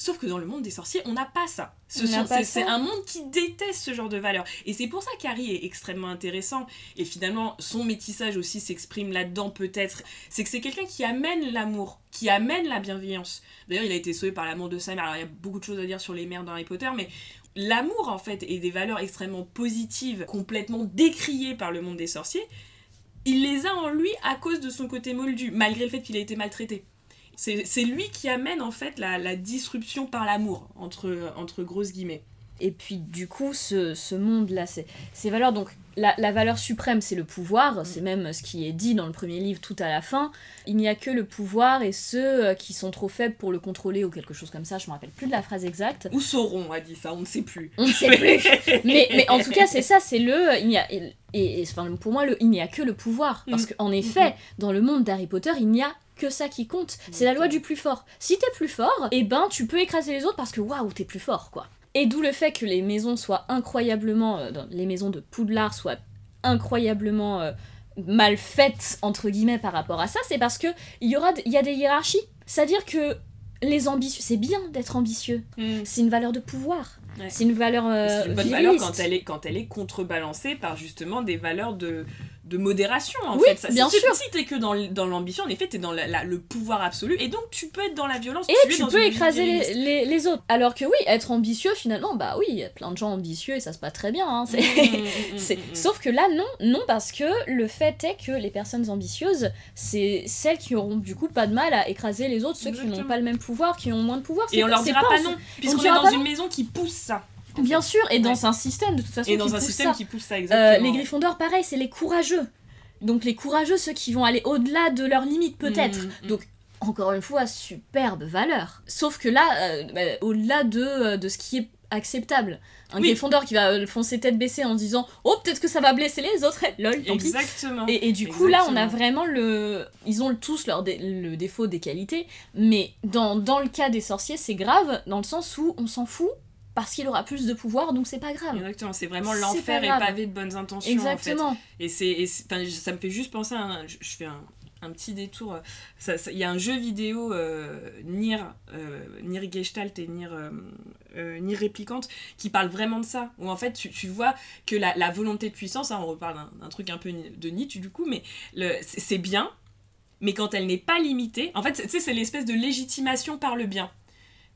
Sauf que dans le monde des sorciers, on n'a pas ça. C'est un monde qui déteste ce genre de valeurs. Et c'est pour ça qu'Harry est extrêmement intéressant. Et finalement, son métissage aussi s'exprime là-dedans peut-être. C'est que c'est quelqu'un qui amène l'amour, qui amène la bienveillance. D'ailleurs, il a été sauvé par l'amour de sa mère. Alors, il y a beaucoup de choses à dire sur les mères dans Harry Potter, mais l'amour, en fait, et des valeurs extrêmement positives, complètement décriées par le monde des sorciers, il les a en lui à cause de son côté moldu, malgré le fait qu'il a été maltraité. C'est lui qui amène en fait la, la disruption par l'amour, entre, entre grosses guillemets. Et puis du coup, ce, ce monde-là, ces valeurs, donc la, la valeur suprême, c'est le pouvoir, c'est même ce qui est dit dans le premier livre tout à la fin. Il n'y a que le pouvoir et ceux euh, qui sont trop faibles pour le contrôler ou quelque chose comme ça, je me rappelle plus de la phrase exacte. Ou Sauron a dit ça, on ne sait plus. On ne sait plus. (laughs) mais, mais en tout cas, c'est ça, c'est le. Il y a, et, et- enfin, pour moi, le, il n'y a que le pouvoir. Parce Mm. qu'en effet, dans le monde d'Harry Potter, il n'y a que ça qui compte. C'est la loi du plus fort. Si t'es plus fort, eh ben tu peux écraser les autres parce que waouh, t'es plus fort, quoi. Et d'où le fait que les maisons soient incroyablement. euh, les maisons de Poudlard soient incroyablement. euh, mal faites entre guillemets par rapport à ça c'est parce que il y aura il y a des hiérarchies c'est à dire que les ambitieux c'est bien d'être ambitieux Mm. c'est une valeur de pouvoir Ouais. c'est une valeur euh, C'est une bonne valeur quand elle, est, quand elle est contrebalancée par justement des valeurs de, de modération en Oui, fait. Ça, bien si, sûr. Si t'es que dans, l'ambition, en effet, t'es dans la- la- le pouvoir absolu et donc tu peux être dans la violence. Et tu peux écraser les, viriliste. les- les autres. Alors que oui, être ambitieux, finalement, bah oui, il y a plein de gens ambitieux et ça se passe très bien. hein, Mm, (laughs) mm, mm. Sauf que là, non, non, parce que le fait est que les personnes ambitieuses, c'est celles qui auront du coup pas de mal à écraser les autres, ceux qui n'ont pas le même pouvoir, qui ont moins de pouvoir. Et on leur dira pas en- non, puisqu'on est dans pas une maison qui pousse ça. En Bien sûr, et dans Ouais. un système de toute façon Et qui dans un pousse système ça. qui pousse ça Euh, exactement. les Gryffondors, pareil, c'est les courageux. Donc les courageux, ceux qui vont aller au-delà de leurs limites peut-être. Mm, mm. Donc encore une fois, superbe valeur. Sauf que là, euh, bah, au-delà de, euh, de ce qui est acceptable, un Oui. Gryffondor qui va foncer tête baissée en disant Oh, peut-être que ça va blesser les autres, lol, tant pis. Exactement. Et, et du coup, là, on a vraiment le. Ils ont tous leur dé- le défaut des qualités, mais dans, dans le cas des sorciers, c'est grave, dans le sens où on s'en fout parce qu'il aura plus de pouvoir, donc c'est pas grave. Exactement, c'est vraiment l'enfer est pavé de bonnes intentions. En fait. Exactement. Et c'est, ça me fait juste penser à un, je, je fais un, un petit détour. Il y a un jeu vidéo euh, Nier, euh, Nier Gestalt et Nier, euh, euh, Nier Réplicante qui parle vraiment de ça. Où en fait tu, tu vois que la, la volonté de puissance, hein, on reparle d'un, truc un peu de Nietzsche du coup, mais c'est, bien, mais quand elle n'est pas limitée, en fait tu sais, c'est l'espèce de légitimation par le bien.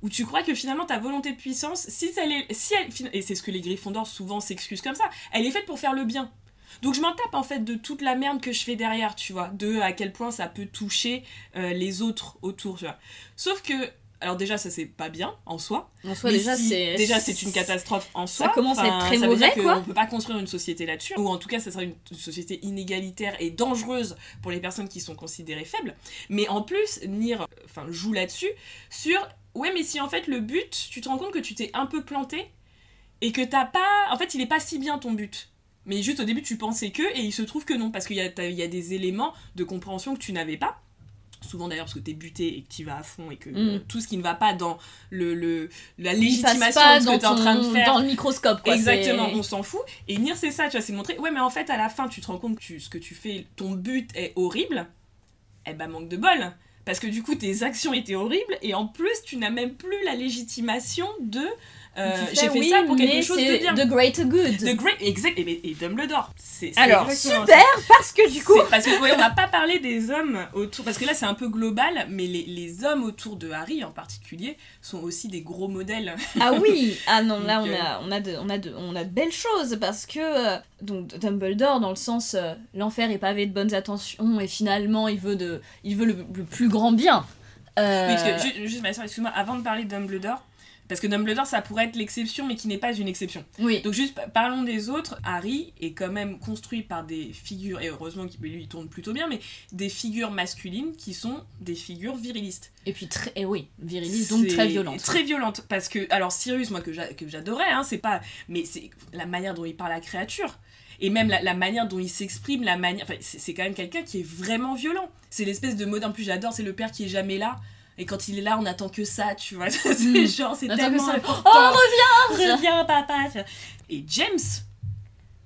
Où tu crois que finalement ta volonté de puissance, si elle est, si elle, et c'est ce que les Gryffondors souvent s'excusent comme ça, elle est faite pour faire le bien. Donc je m'en tape en fait de toute la merde que je fais derrière, tu vois, de à quel point ça peut toucher euh, les autres autour, tu vois. Sauf que, alors déjà ça c'est pas bien en soi. En soi, mais déjà, si- c'est. déjà c'est une catastrophe en soi. commence à être très ça veut dire mauvais, quoi. qu'on peut pas construire une société là-dessus, ou en tout cas ça sera une société inégalitaire et dangereuse pour les personnes qui sont considérées faibles. Mais en plus, Nier, enfin joue là-dessus sur ouais mais si en fait le but, tu te rends compte que tu t'es un peu planté et que t'as pas, en fait il est pas si bien ton but. Mais juste au début, tu pensais que, et il se trouve que non, parce qu'il y a, y des éléments de compréhension que tu n'avais pas. Souvent d'ailleurs parce que t'es buté et que tu vas à fond et que Mm. euh, tout ce qui ne va pas dans le, le, la légitimation de ce que t'es en train de faire. dans le microscope, quoi. Exactement, on s'en fout. Et Nier, c'est ça, tu vois, c'est montrer, ouais, mais en fait, à la fin, tu te rends compte que tu- ce que tu fais, ton but est horrible. Eh ben, manque de bol. Parce que du coup, tes actions étaient horribles et en plus, tu n'as même plus la légitimation de. Euh, J'ai fait oui, ça pour quelque chose de bien. The greater good. The Great, exact, et, et Dumbledore. C'est, c'est Alors, exactement super, parce que du coup. Parce que ouais, on n'a pas parlé des hommes autour, parce que là c'est un peu global, mais les, les hommes autour de Harry en particulier sont aussi des gros modèles. Ah oui (laughs) Ah non, là on euh, a, on, a de, on, a de, on a de belles choses parce que. euh, donc Dumbledore, dans le sens. euh, L'enfer est pavé de bonnes attentions et finalement il veut, de, il veut le, le plus grand bien. Euh, Oui, parce que ju- juste, ma soeur, excuse-moi, avant de parler de Dumbledore, Parce que Dumbledore, ça pourrait être l'exception, mais qui n'est pas une exception. Oui. Donc juste pa- parlons des autres. Harry est quand même construit par des figures, et heureusement qu'il lui il tourne plutôt bien, mais des figures masculines qui sont des figures virilistes. Et puis très, et oui, viriliste, donc très C'est violente. Très violente. Parce que, alors Sirius, moi que j'a- que j'adorais, hein, c'est pas. Mais c'est la manière dont il parle à la créature. Et même la, la manière dont il s'exprime, la manière. Enfin, c'est quand même quelqu'un qui est vraiment violent. C'est l'espèce de mode. En plus, j'adore, c'est le père qui est jamais là. Et quand il est là, on attend que ça, tu vois. (laughs) c'est Mm. genre, c'est tellement ça. Oh, reviens Reviens, papa Et James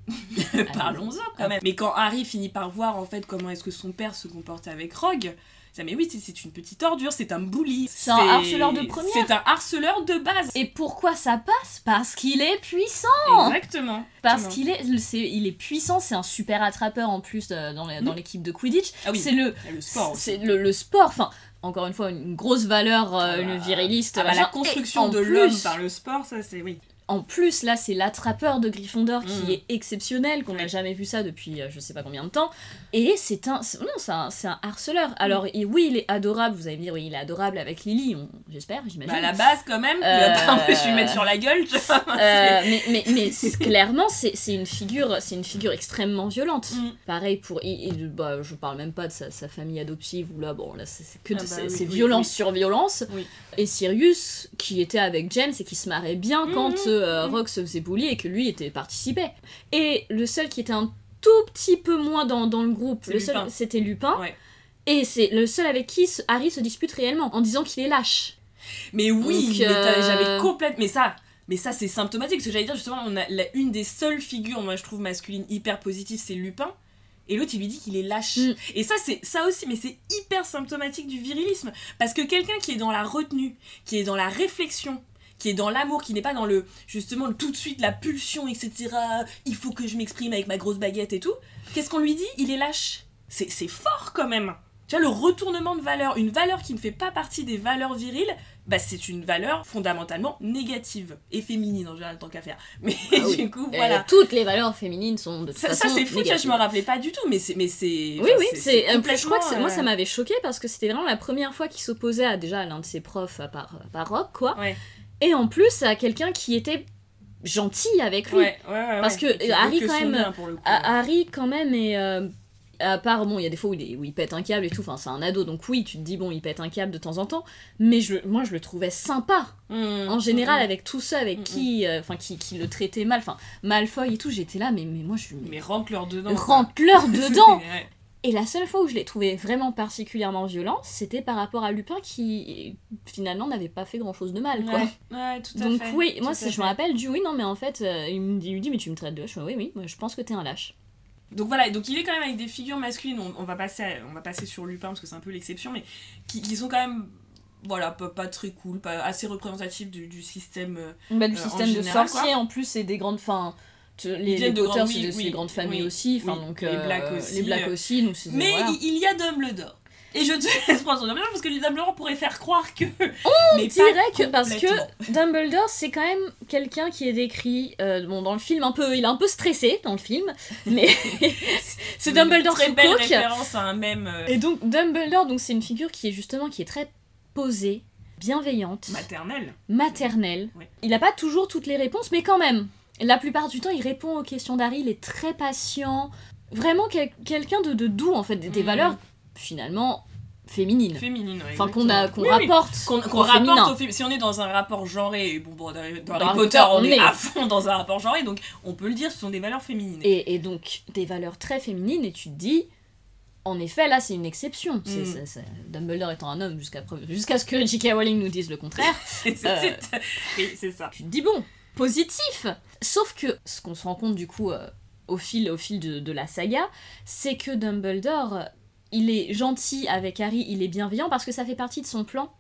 (laughs) Parlons-en quand même. Mais quand Harry finit par voir en fait comment est-ce que son père se comportait avec Rogue, ça mais oui, c'est- une petite ordure, c'est un bully. C'est un harceleur de première. C'est un harceleur de base. Et pourquoi ça passe? Parce qu'il est puissant Exactement. Parce qu'il est, c'est- il est puissant, c'est un super attrapeur en plus euh, dans les- dans Mm. l'équipe de Quidditch. Ah oui. C'est le, le sport c'est le, le sport, enfin, encore une fois, une grosse valeur, euh, Ah bah, une viriliste. Ah bah, la construction de l'homme par le sport, ça c'est oui. En plus, là, c'est l'attrapeur de Gryffondor Mm. qui est exceptionnel, qu'on n'a Ouais. jamais vu ça depuis euh, je sais pas combien de temps. Et c'est un, non, c'est un, harceleur. Mm. Alors, et oui, il est adorable. Vous allez me dire, oui, il est adorable avec Lily, j'espère, j'imagine. Bah à la base quand même, il Euh, va pas en plus lui mettre sur la gueule, tu vois. Euh, mais mais, (laughs) clairement, c'est une figure, c'est une figure extrêmement violente. Mm. Pareil pour, et, et, bah, je parle même pas de sa, sa famille adoptive où là, bon, là, c'est que Ah bah oui, oui, violence oui. sur violence. Et Sirius, qui était avec James et qui se marrait bien quand Mhm, euh, mhm. Rogue se faisait bully et que lui était participait. Et le seul qui était un tout petit peu moins dans, dans le groupe, le seul, c'était Lupin. Ouais. Et c'est le seul avec qui Harry se dispute réellement en disant qu'il est lâche. Mais oui, euh, j'avais complètement. Mais ça, mais ça c'est symptomatique. Parce que j'allais dire justement, on a la- une des seules figures, moi je trouve masculine hyper positive, c'est Lupin. Et l'autre il lui dit qu'il est lâche. Mm. Et ça c'est ça aussi, mais c'est hyper symptomatique du virilisme. Parce que quelqu'un qui est dans la retenue, qui est dans la réflexion, qui est dans l'amour, qui n'est pas dans le justement le tout de suite la pulsion, etc. Il faut que je m'exprime avec ma grosse baguette et tout. Qu'est-ce qu'on lui dit? Il est lâche. C'est c'est fort quand même. Tu vois, le retournement de valeur, une valeur qui ne fait pas partie des valeurs viriles, bah c'est une valeur fondamentalement négative et féminine en général tant qu'à faire. (laughs) Mais Ah oui. du coup, Euh, voilà. toutes les valeurs féminines sont de toute Ça, ça, façon c'est fou, vois, je négatives. me rappelais pas du tout, mais c'est mais c'est Oui, oui, c'est. euh, Je crois que c'est- moi, ça euh, m'avait choqué parce que c'était vraiment la première fois qu'il s'opposait à déjà à l'un de ses profs à part, à part Rock, quoi. Ouais. Et en plus à quelqu'un qui était gentil avec lui. Ouais, ouais, ouais, Parce que qui Harry, que quand même, bien, coup. Harry, quand même, est. euh, à part, bon, il y a des fois où il, est- où il pète un câble et tout, enfin, c'est un ado, donc oui, tu te dis, bon, il pète un câble de temps en temps, mais je, moi, je le trouvais sympa, Mm, en général, mm, avec tous ceux avec qui, euh, enfin, qui, qui le traitaient mal, enfin, Malfoy et tout, j'étais là, mais, mais moi, je. Mais rentre-leur dedans. Rentre-leur (laughs) dedans. Et la seule fois où je l'ai trouvé vraiment particulièrement violent, c'était par rapport à Lupin qui finalement n'avait pas fait grand chose de mal, quoi. Ouais, ouais, tout à Donc fait. oui, tout moi si je me rappelle, du oui, non mais en fait, euh, il, me dit, il lui dit mais tu me traites de lâche, oui oui, moi, je pense que t'es un lâche. Donc voilà, donc il est quand même avec des figures masculines, on, on va, passer à- on va passer sur Lupin parce que c'est un peu l'exception, mais qui, qui sont quand même, voilà, pas, pas très cool, pas assez représentatifs du, du système. euh, Bah, du Euh, système de général, sorciers en plus c'est des grandes fins. Les, les de c'est oui, oui, des grandes familles oui, aussi, enfin donc Les euh, Blacks aussi, les Blacks euh. aussi, donc c'est Mais voilà. il, y a Dumbledore. Et je te laisse prendre son Dumbledore parce que le Dumbledore pourrait faire croire que. On (laughs) mais dirait que parce que Dumbledore c'est quand même quelqu'un qui est décrit euh, bon dans le film un peu il est un peu stressé dans le film mais (laughs) c'est Dumbledore Très sous belle coke. référence à un même euh, Et donc Dumbledore, donc c'est une figure qui est justement qui est très posée, bienveillante, maternel. maternelle. Ouais. Il n'a pas toujours toutes les réponses, mais quand même, la plupart du temps, il répond aux questions d'Harry. Il est très patient, vraiment quel- quelqu'un de, de doux en fait, des, des Mhm. valeurs finalement féminines. Féminine, ouais, Enfin qu'on a exactement. qu'on Oui, oui. rapporte Qu'on rapporte au. Si on est dans un rapport genré, et bon, bon, dans, dans Dans Harry Potter, Potter, on, on est à fond dans un rapport genré, donc on peut le dire, ce sont des valeurs féminines. Et, et donc des valeurs très féminines, et tu te dis, en effet, là c'est une exception. Mm. Dumbledore étant un homme jusqu'à ce que J.K. Rowling nous dise le contraire. (laughs) C'est- Euh. c'est ça. tu te dis bon, positif Sauf que ce qu'on se rend compte du coup euh, au fil, au fil de, de la saga, c'est que Dumbledore, il est gentil avec Harry, il est bienveillant parce que ça fait partie de son plan.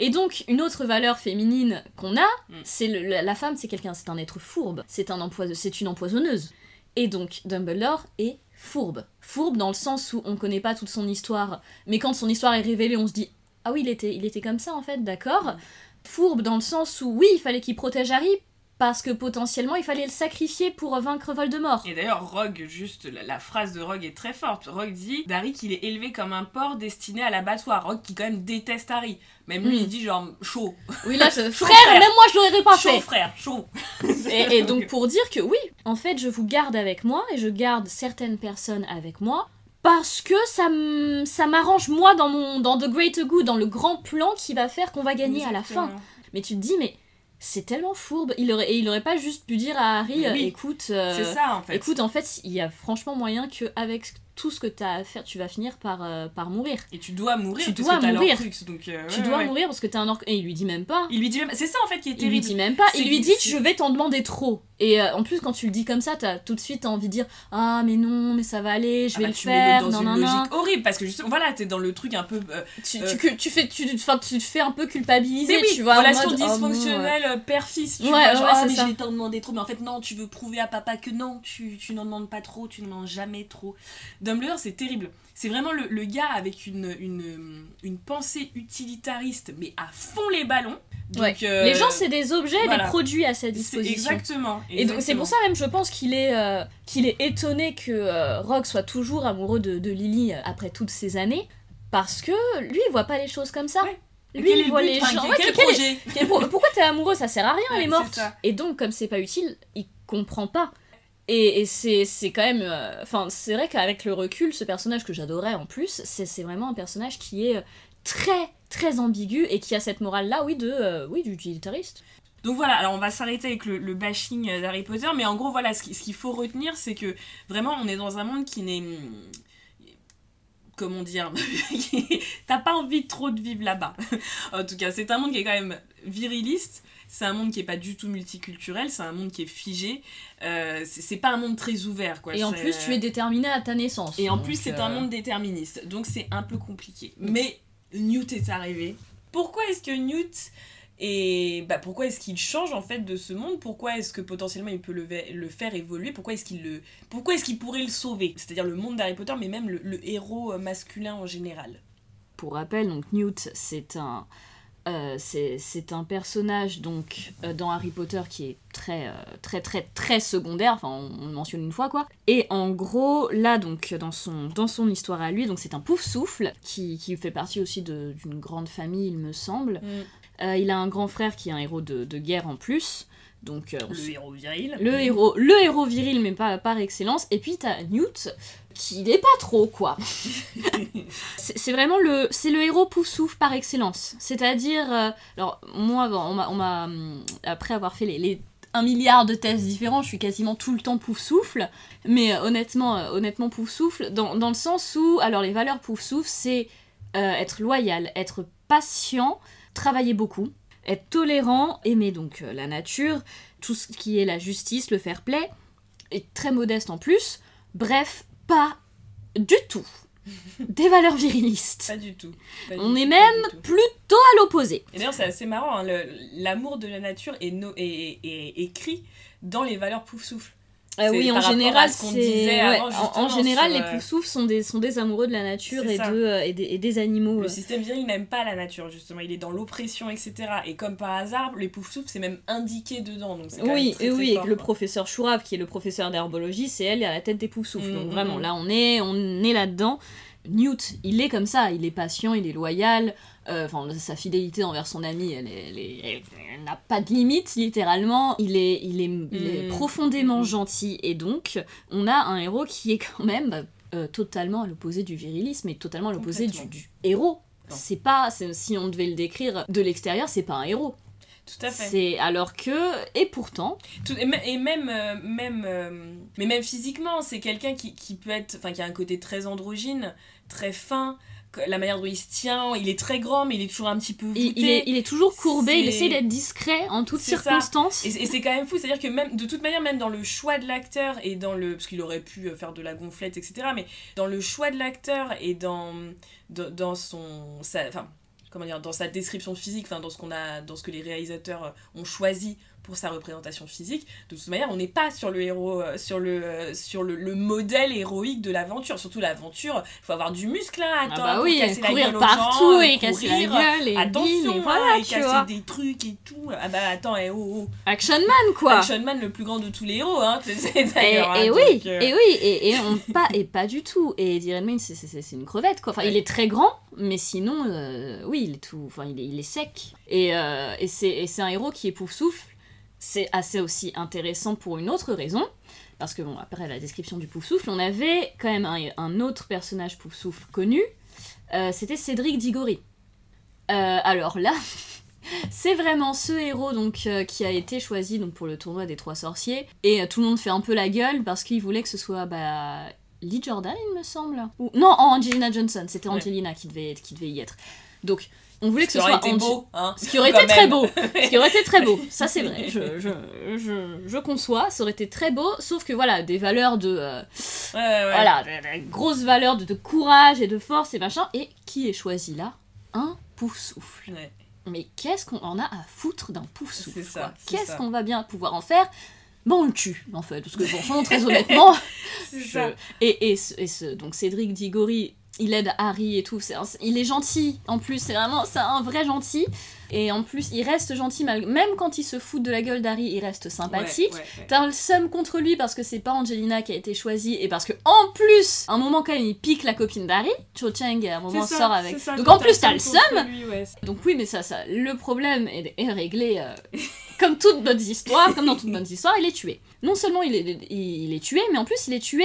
Et donc, une autre valeur féminine qu'on a, Mm. c'est la, la femme, c'est quelqu'un, c'est un être fourbe, c'est un empoise- c'est une empoisonneuse. Et donc, Dumbledore est fourbe. Fourbe dans le sens où on connaît pas toute son histoire, mais quand son histoire est révélée, on se dit ah oui, il était, il était comme ça en fait, d'accord. Mm. Fourbe dans le sens où oui, il fallait qu'il protège Harry parce que potentiellement il fallait le sacrifier pour vaincre Voldemort. Et d'ailleurs, Rogue, juste la, la phrase de Rogue est très forte. Rogue dit d'Harry qu'il est élevé comme un porc destiné à l'abattoir. Rogue qui quand même déteste Harry. Même lui, Mm. il dit genre chaud. Oui, là, je- (laughs) frère, frère. même moi je l'aurais pas chaud, fait. frère, chaud. (laughs) Et, et donc pour dire que oui, en fait, je vous garde avec moi et je garde certaines personnes avec moi parce que ça ça m'arrange moi dans mon dans the greater good, dans le grand plan qui va faire qu'on va gagner à la fin. Mais tu te dis mais c'est tellement fourbe. Il aurait et il aurait pas juste pu dire à Harry, oui. euh, écoute, euh, C'est ça en fait. écoute, en fait, il y a franchement moyen que avec tout ce que t'as à faire, tu vas finir par par, par mourir. Et tu dois mourir Tu parce dois que t'as mourir. donc euh, tu ouais, dois ouais. mourir parce que t'es un orc. Et il lui dit même pas. Il lui dit même. C'est ça en fait qui est Il lui terrible. dit même pas, il lui dit je vais t'en demander trop. Et euh, en plus quand tu le dis comme ça, t'as tout de suite envie de dire ah mais non mais ça va aller, je Ah vais bah, le tu mets faire, l'autre dans non une non non. logique horrible parce que justement voilà t'es dans le truc un peu euh, Tu, Euh, tu, tu fais tu, tu te fais un peu culpabiliser, mais oui, tu vois. relation mode, oh, dysfonctionnelle euh, père-fils tu Ouais, vois ah mais je vais t'en demander trop mais en fait non tu veux prouver à papa que non tu, tu n'en demandes pas trop tu n'en demandes jamais trop Dumbledore c'est terrible c'est vraiment le, le gars avec une, une, une pensée utilitariste mais à fond les ballons donc Ouais. euh, Les gens c'est des objets, voilà. des produits à sa disposition. exactement, Et donc c'est pour ça même je pense qu'il est euh, qu'il est étonné que euh, Rogue soit toujours amoureux de, de Lily euh, après toutes ces années parce que lui il voit pas les choses comme ça. Ouais. Lui est il voit but les gens. Ouais, quel quel est- projet pour- Pourquoi t'es amoureux? Ça sert à rien, elle est morte. Et donc comme c'est pas utile, il comprend pas. Et, et c'est quand même. euh, Enfin, c'est vrai qu'avec le recul, ce personnage que j'adorais en plus, c'est vraiment un personnage qui est euh, très très ambigu et qui a cette morale là, oui, de euh, oui, d'utilitariste. Donc voilà, alors on va s'arrêter avec le, le bashing d'Harry Potter, mais en gros, voilà, ce qui- ce qu'il faut retenir, c'est que vraiment, on est dans un monde qui n'est. Comment dire (laughs) T'as pas envie trop de vivre là-bas. (laughs) en tout cas, c'est un monde qui est quand même viriliste. C'est un monde qui est pas du tout multiculturel, c'est un monde qui est figé. Euh, c'est c'est pas un monde très ouvert, quoi. et en plus, tu es déterminé à ta naissance. et en plus, c'est euh, un monde déterministe, donc c'est un peu compliqué. Mais Newt est arrivé. Pourquoi est-ce que Newt est... bah, pourquoi est-ce qu'il change en fait de ce monde? Pourquoi est-ce que potentiellement il peut le faire évoluer? Pourquoi est-ce qu'il le... pourquoi est-ce qu'il pourrait le sauver? C'est-à-dire le monde d'Harry Potter, mais même le, le héros euh, masculin en général. Pour rappel, donc Newt, c'est un, euh, c'est un personnage donc euh, dans Harry Potter qui est très euh, très très très secondaire. Enfin, on, on le mentionne une fois quoi. Et en gros, là donc dans son dans son histoire à lui, donc c'est un pouf souffle qui, qui fait partie aussi d'une grande famille, il me semble. Euh, il a un grand frère qui est un héros de, de guerre en plus. Donc euh, Le héros viril. le héros, le héros viril, mais pas par excellence. Et puis t'as Newt, qui n'est pas trop, quoi. (laughs) (laughs) c'est c'est vraiment le, c'est le héros pouf-souffle par excellence. C'est-à-dire, euh, alors moi, on m'a, hum, après avoir fait les, les un milliard de tests différents, je suis quasiment tout le temps pouf-souffle. Mais euh, honnêtement, euh, honnêtement pouf-souffle, dans, dans le sens où, alors les valeurs pouf-souffle, c'est euh, être loyal, être patient, travailler beaucoup, être tolérant, aimer donc euh, la nature, tout ce qui est la justice, le fair play, et très modeste en plus. Bref, pas du tout (laughs) des valeurs virilistes. Pas du tout. Pas du On tout, est même plutôt à l'opposé. Et d'ailleurs, c'est assez marrant, hein, l'amour de la nature est, no- est, est- est écrit dans les valeurs pouf-souffle. Euh, C'est oui, en général, ce ouais, avant, en- général, sur, les euh, poufs-souffles sont des, sont des amoureux de la nature et, de, euh, et, des, et des animaux. Le euh. système viril n'aime pas la nature, justement. Il est dans l'oppression, etc. Et comme par hasard, les pouf-souffles, c'est même indiqué dedans. Donc quand Oui, même très, et très oui, fort, le quoi. professeur Chourave, qui est le professeur d'herbologie, c'est elle à la tête des poufs-souffles. Mm, Donc mm, vraiment, là, on est, on est là-dedans. Newt, il est comme ça, il est patient, il est loyal. Euh, Enfin, sa fidélité envers son ami, elle, est- elle est- elle- elle n'a pas de limite, littéralement. Il est, il est, il est Mm. profondément Mm. gentil, et donc, on a un héros qui est quand même bah, euh, totalement à l'opposé du virilisme et totalement à l'opposé du, du héros. C'est pas, si on devait le décrire de l'extérieur, c'est pas un héros. Tout à fait. C'est alors que, et pourtant, Tout- et, me- et même, euh, même, euh, mais même physiquement, c'est quelqu'un qui, qui peut être, enfin, qui a un côté très androgyne, très fin. La manière dont il se tient, il est très grand, mais il est toujours un petit peu voûté. Il, il est, il est toujours courbé, il essaie d'être discret en toutes ça. circonstances. Et, et c'est quand même fou, c'est-à-dire que même, de toute manière, même dans le choix de l'acteur et dans le... Parce qu'il aurait pu faire de la gonflette, etc. Mais dans le choix de l'acteur et dans, dans, dans son... sa- enfin, comment dire, dans sa description physique, enfin, dans ce qu'on a, dans ce que les réalisateurs ont choisi pour sa représentation physique. De toute manière, on n'est pas sur le héros, euh, sur le, euh, sur le, le modèle héroïque de l'aventure. Surtout l'aventure, il faut avoir du muscle, hein, Ah attends, bah pour oui, casser la courir gueule aux partout gens, et euh, casser la courir, gueule et Attention, et hein, voilà, et tu casser vois. des trucs et tout. Ah bah attends, eh, oh, oh. Action Man, quoi Action Man le plus grand de tous les héros, hein, (laughs) Et, hein, et oui, euh, et oui, et, et on pas et pas du tout. Et Eddie Redmayne, c'est- une crevette quoi. Enfin, Ouais. il est très grand, mais sinon, euh, oui, il est tout, enfin, il est, il est sec. Et, euh, et c'est et c'est un héros qui est pouf souffle. C'est assez aussi intéressant pour une autre raison, parce que bon, après la description du pouf souffle, on avait quand même un, un autre personnage pouf souffle connu. Euh, C'était Cédric Diggory. Euh, alors là. (laughs) C'est vraiment ce héros donc euh, qui a été choisi donc pour le tournoi des trois sorciers et euh, tout le monde fait un peu la gueule parce qu'il voulait que ce soit bah, Lee Jordan il me semble ou non Angelina Johnson c'était Ouais. Angelina qui devait qui devait y être donc on voulait que ce soit beau, hein. ce qui aurait été très beau. (laughs) Ce qui aurait été très beau. (laughs) Ça c'est vrai. Je, je, je, je conçois. Ça aurait été très beau. Sauf que voilà des valeurs de euh, Ouais, voilà grosses valeurs de, de courage et de force et machin. Et qui est choisi là? Un pouf souffle Ouais. mais qu'est-ce qu'on en a à foutre d'un pouf souffle C'est ça, quoi? c'est Qu'est-ce qu'on va bien pouvoir en faire? Bon, on le tue, en fait, parce que franchement, très honnêtement, (laughs) je- et, et, et ce- donc Cédric Diggory, il aide Harry et tout, un- il est gentil, en plus, c'est vraiment c'est un vrai gentil, et en plus, il reste gentil, même quand il se fout de la gueule d'Harry, il reste sympathique. Ouais, ouais, ouais. T'as le seum contre lui parce que c'est pas Angelina qui a été choisie et parce que en plus, à un moment quand même il pique la copine d'Harry, Cho Chang à un moment ça, sort avec. ça, Donc en plus t'as le seum donc oui, mais ça, ça, le problème est, est réglé euh, (laughs) comme toutes bonnes histoires, comme dans toutes bonnes histoires, il est tué. Non seulement il est, il, il est tué, mais en plus il est tué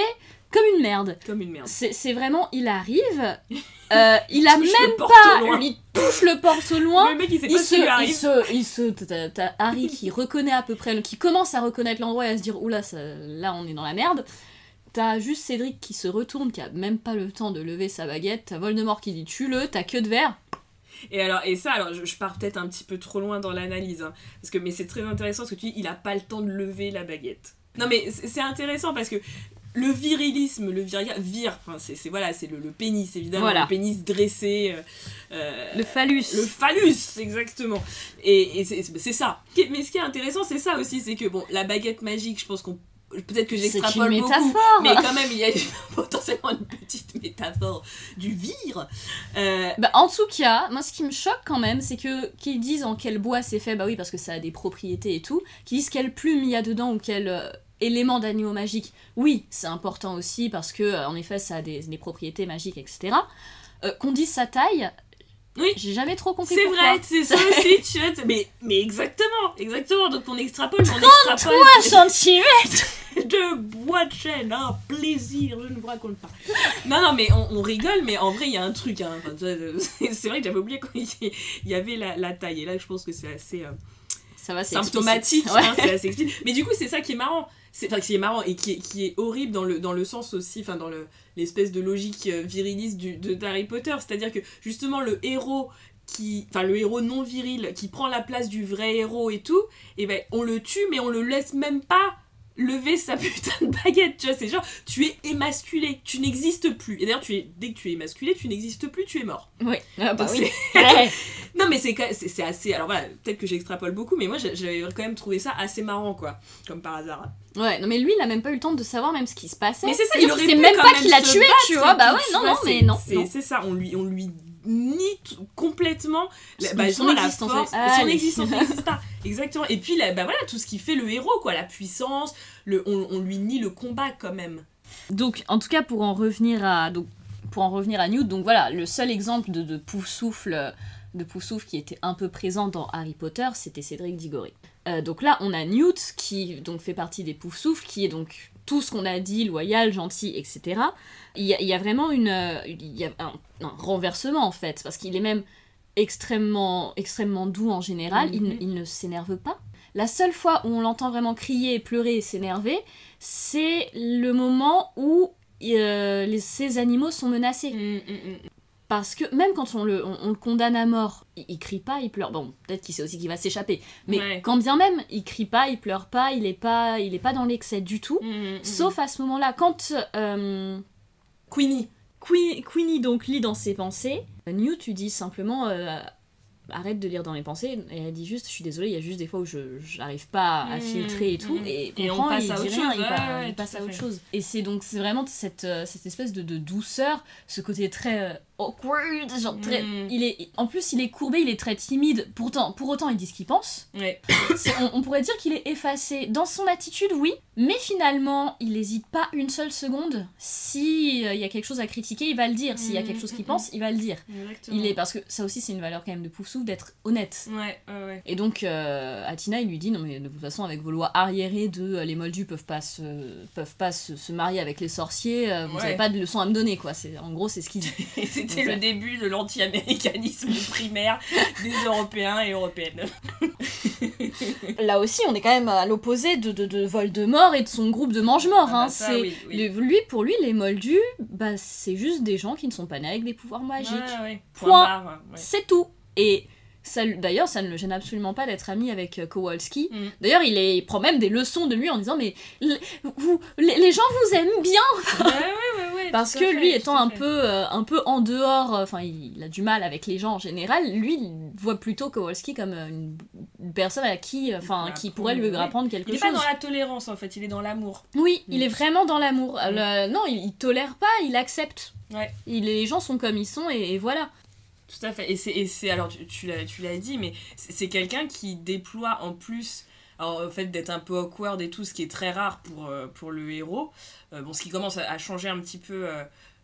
comme une merde. Comme une merde. C'est vraiment, il arrive, (laughs) euh, il a même pas, il touche le porte au loin. Le mec, il sait Il pas se, il arrive. se, il se, t'as- t'as Harry qui reconnaît à peu près, qui commence à reconnaître l'endroit et à se dire oula, ça, là on est dans la merde. T'as juste Cédric qui se retourne, qui a même pas le temps de lever sa baguette. T'as Voldemort qui dit tue-le, t'as que de verre. Et alors, et ça, alors je, je pars peut-être un petit peu trop loin dans l'analyse, hein, parce que mais c'est très intéressant ce que tu dis, il a pas le temps de lever la baguette. Non mais c'est intéressant parce que le virilisme, le vir, vir enfin c'est voilà, c'est le, le pénis évidemment, Voilà. le pénis dressé, euh, euh, Le phallus. le phallus, exactement. Et, et c'est ça. Mais ce qui est intéressant, c'est ça aussi, c'est que bon, la baguette magique, je pense qu'on peut-être que C'est une j'extrapole beaucoup, métaphore. mais quand même il y a (laughs) potentiellement une petite métaphore du vire. Euh, Bah, en tout cas, moi ce qui me choque quand même, c'est que qu'ils disent en quel bois c'est fait, bah oui, parce que ça a des propriétés et tout, qu'ils disent quelle plume il y a dedans ou quel euh, élément d'animaux magique. Oui, c'est important aussi parce que, euh, en effet, ça a des, des propriétés magiques, etc. Euh, Qu'on dise sa taille, Oui. j'ai jamais trop compris C'est vrai, c'est ça (laughs) aussi, tu vois. Mais, mais exactement, exactement. Donc on extrapole, on extrapole 3 centimètres (laughs) de bois de chêne, un plaisir, je ne vous raconte pas. Non, non, mais on, on rigole, mais en vrai, il y a un truc. Hein. Enfin, (laughs) c'est vrai que j'avais oublié qu'il y avait la, la taille. Et là, je pense que c'est assez euh, Ça va, c'est symptomatique. Ouais. hein, c'est assez explicite. Mais du coup, c'est ça qui est marrant. C'est, enfin, qui est marrant et qui est, horrible dans le, sens aussi, enfin, dans le, l'espèce de logique euh, viriliste du, de, d'Harry Potter. C'est-à-dire que justement, le héros qui, enfin, le héros non viril qui prend la place du vrai héros et tout, et ben, on le tue, mais on le laisse même pas lever sa (laughs) putain de baguette, tu vois, c'est genre, tu es émasculé, tu n'existes plus. Et d'ailleurs, tu es, dès que tu es émasculé, tu n'existes plus, tu es mort. Oui, ah bah oui. (laughs) (laughs) non mais c'est c'est assez alors voilà peut-être que j'extrapole beaucoup mais moi j'a- j'avais quand même trouvé ça assez marrant quoi comme par hasard Ouais, non mais lui, il a même pas eu le temps de savoir même ce qui se passait. mais c'est ça il aurait pu même quand pas qu'il l'a tué, tu vois. Bah ouais, non, non, mais non. c'est ça on lui on lui nie complètement la, Son- bah, son la existence, force. Ah, son existence (laughs) n'existe pas exactement et puis là, bah voilà tout ce qui fait le héros quoi la puissance le on, on lui nie le combat quand même Donc, en tout cas, pour en revenir à, donc, pour en revenir à Newt, donc voilà, le seul exemple de, de pouf-souffle de pouf-souffle qui était un peu présent dans Harry Potter, c'était Cédric Diggory. Euh, donc là, on a Newt qui donc fait partie des pouf-souffles, qui est donc tout ce qu'on a dit, loyal, gentil, etc. Il y a, il y a vraiment une, euh, il y a un, un renversement en fait, parce qu'il est même extrêmement, extrêmement doux en général. il, ne- Mhm. il ne s'énerve pas. La seule fois où on l'entend vraiment crier, pleurer et s'énerver, c'est le moment où euh, les- ces animaux sont menacés. Parce que même quand on le, on, on le condamne à mort, il, il crie pas, il pleure. Bon, peut-être qu'il sait aussi qu'il va s'échapper. Mais Ouais. quand bien même, il crie pas, il pleure pas, il est pas, il est pas dans l'excès du tout. Mm, Sauf à ce moment-là, quand euh, Queenie Que- Queenie donc lit dans ses pensées, Newt tu dis simplement euh, arrête de lire dans mes pensées. Et elle dit juste, je suis désolée, il y a juste des fois où je j'arrive pas à filtrer et tout. mmh. Et, Et on comprend, passe il à autre rien, chose, ouais, ouais, passe à autre chose. Et c'est donc c'est vraiment cette, euh, cette espèce de, de douceur, ce côté très awkward, genre très. Mmh. Il est, en plus, il est courbé, il est très timide. Pourtant, pour autant, il dit ce qu'il pense. Ouais. On, on pourrait dire qu'il est effacé dans son attitude, oui, mais finalement, il n'hésite pas une seule seconde. Si il y a quelque chose à critiquer, il va le dire. S'il y a quelque chose qu'il Mm, pense, il va le dire. Exactement. Il est parce que ça aussi, c'est une valeur quand même de Poufsouffle d'être honnête. Ouais, ouais, ouais. Et donc, euh, Atina, il lui dit non mais de toute façon, avec vos lois arriérées de euh, les Moldus peuvent pas se peuvent pas se, se marier avec les sorciers, euh, vous Ouais. avez pas de leçon à me donner quoi. C'est en gros, c'est ce qu'il dit. (laughs) (laughs) Donc, le début de l'anti-américanisme (laughs) primaire des Européens et Européennes. (laughs) Là aussi, on est quand même à l'opposé de, de, de Voldemort et de son groupe de mange-morts. Ah bah hein. ça, c'est oui, oui. le- lui, pour lui, les Moldus, bah, c'est juste des gens qui ne sont pas nés avec des pouvoirs magiques. Ouais, ouais. Point. ouais. C'est tout. Et d'ailleurs, ça ne le gêne absolument pas d'être ami avec euh, Kowalski. Mm. D'ailleurs, il, est- il prend même des leçons de lui en disant mais vous, les, gens vous aiment bien (laughs) Ouais, ouais, ouais, ouais, parce que fait, lui étant un peu euh, un peu en dehors, enfin il, a du mal avec les gens en général. Lui, il voit plutôt Kowalski comme euh, une, personne à qui, enfin peut qui pourrait lui apprendre quelque Il est chose. pas dans la tolérance en fait, il est dans l'amour. Oui, il Mm. est vraiment dans l'amour. Mm. Non, il, il tolère pas, il accepte. Ouais. Il- les gens sont comme ils sont et, et voilà. Tout à fait. Et c'est, alors tu, tu l'as, dit, mais c'est, quelqu'un qui déploie en plus, alors, au fait d'être un peu awkward et tout, ce qui est très rare pour, euh, le héros. Euh, bon, ce qui commence à, à changer un petit peu. euh,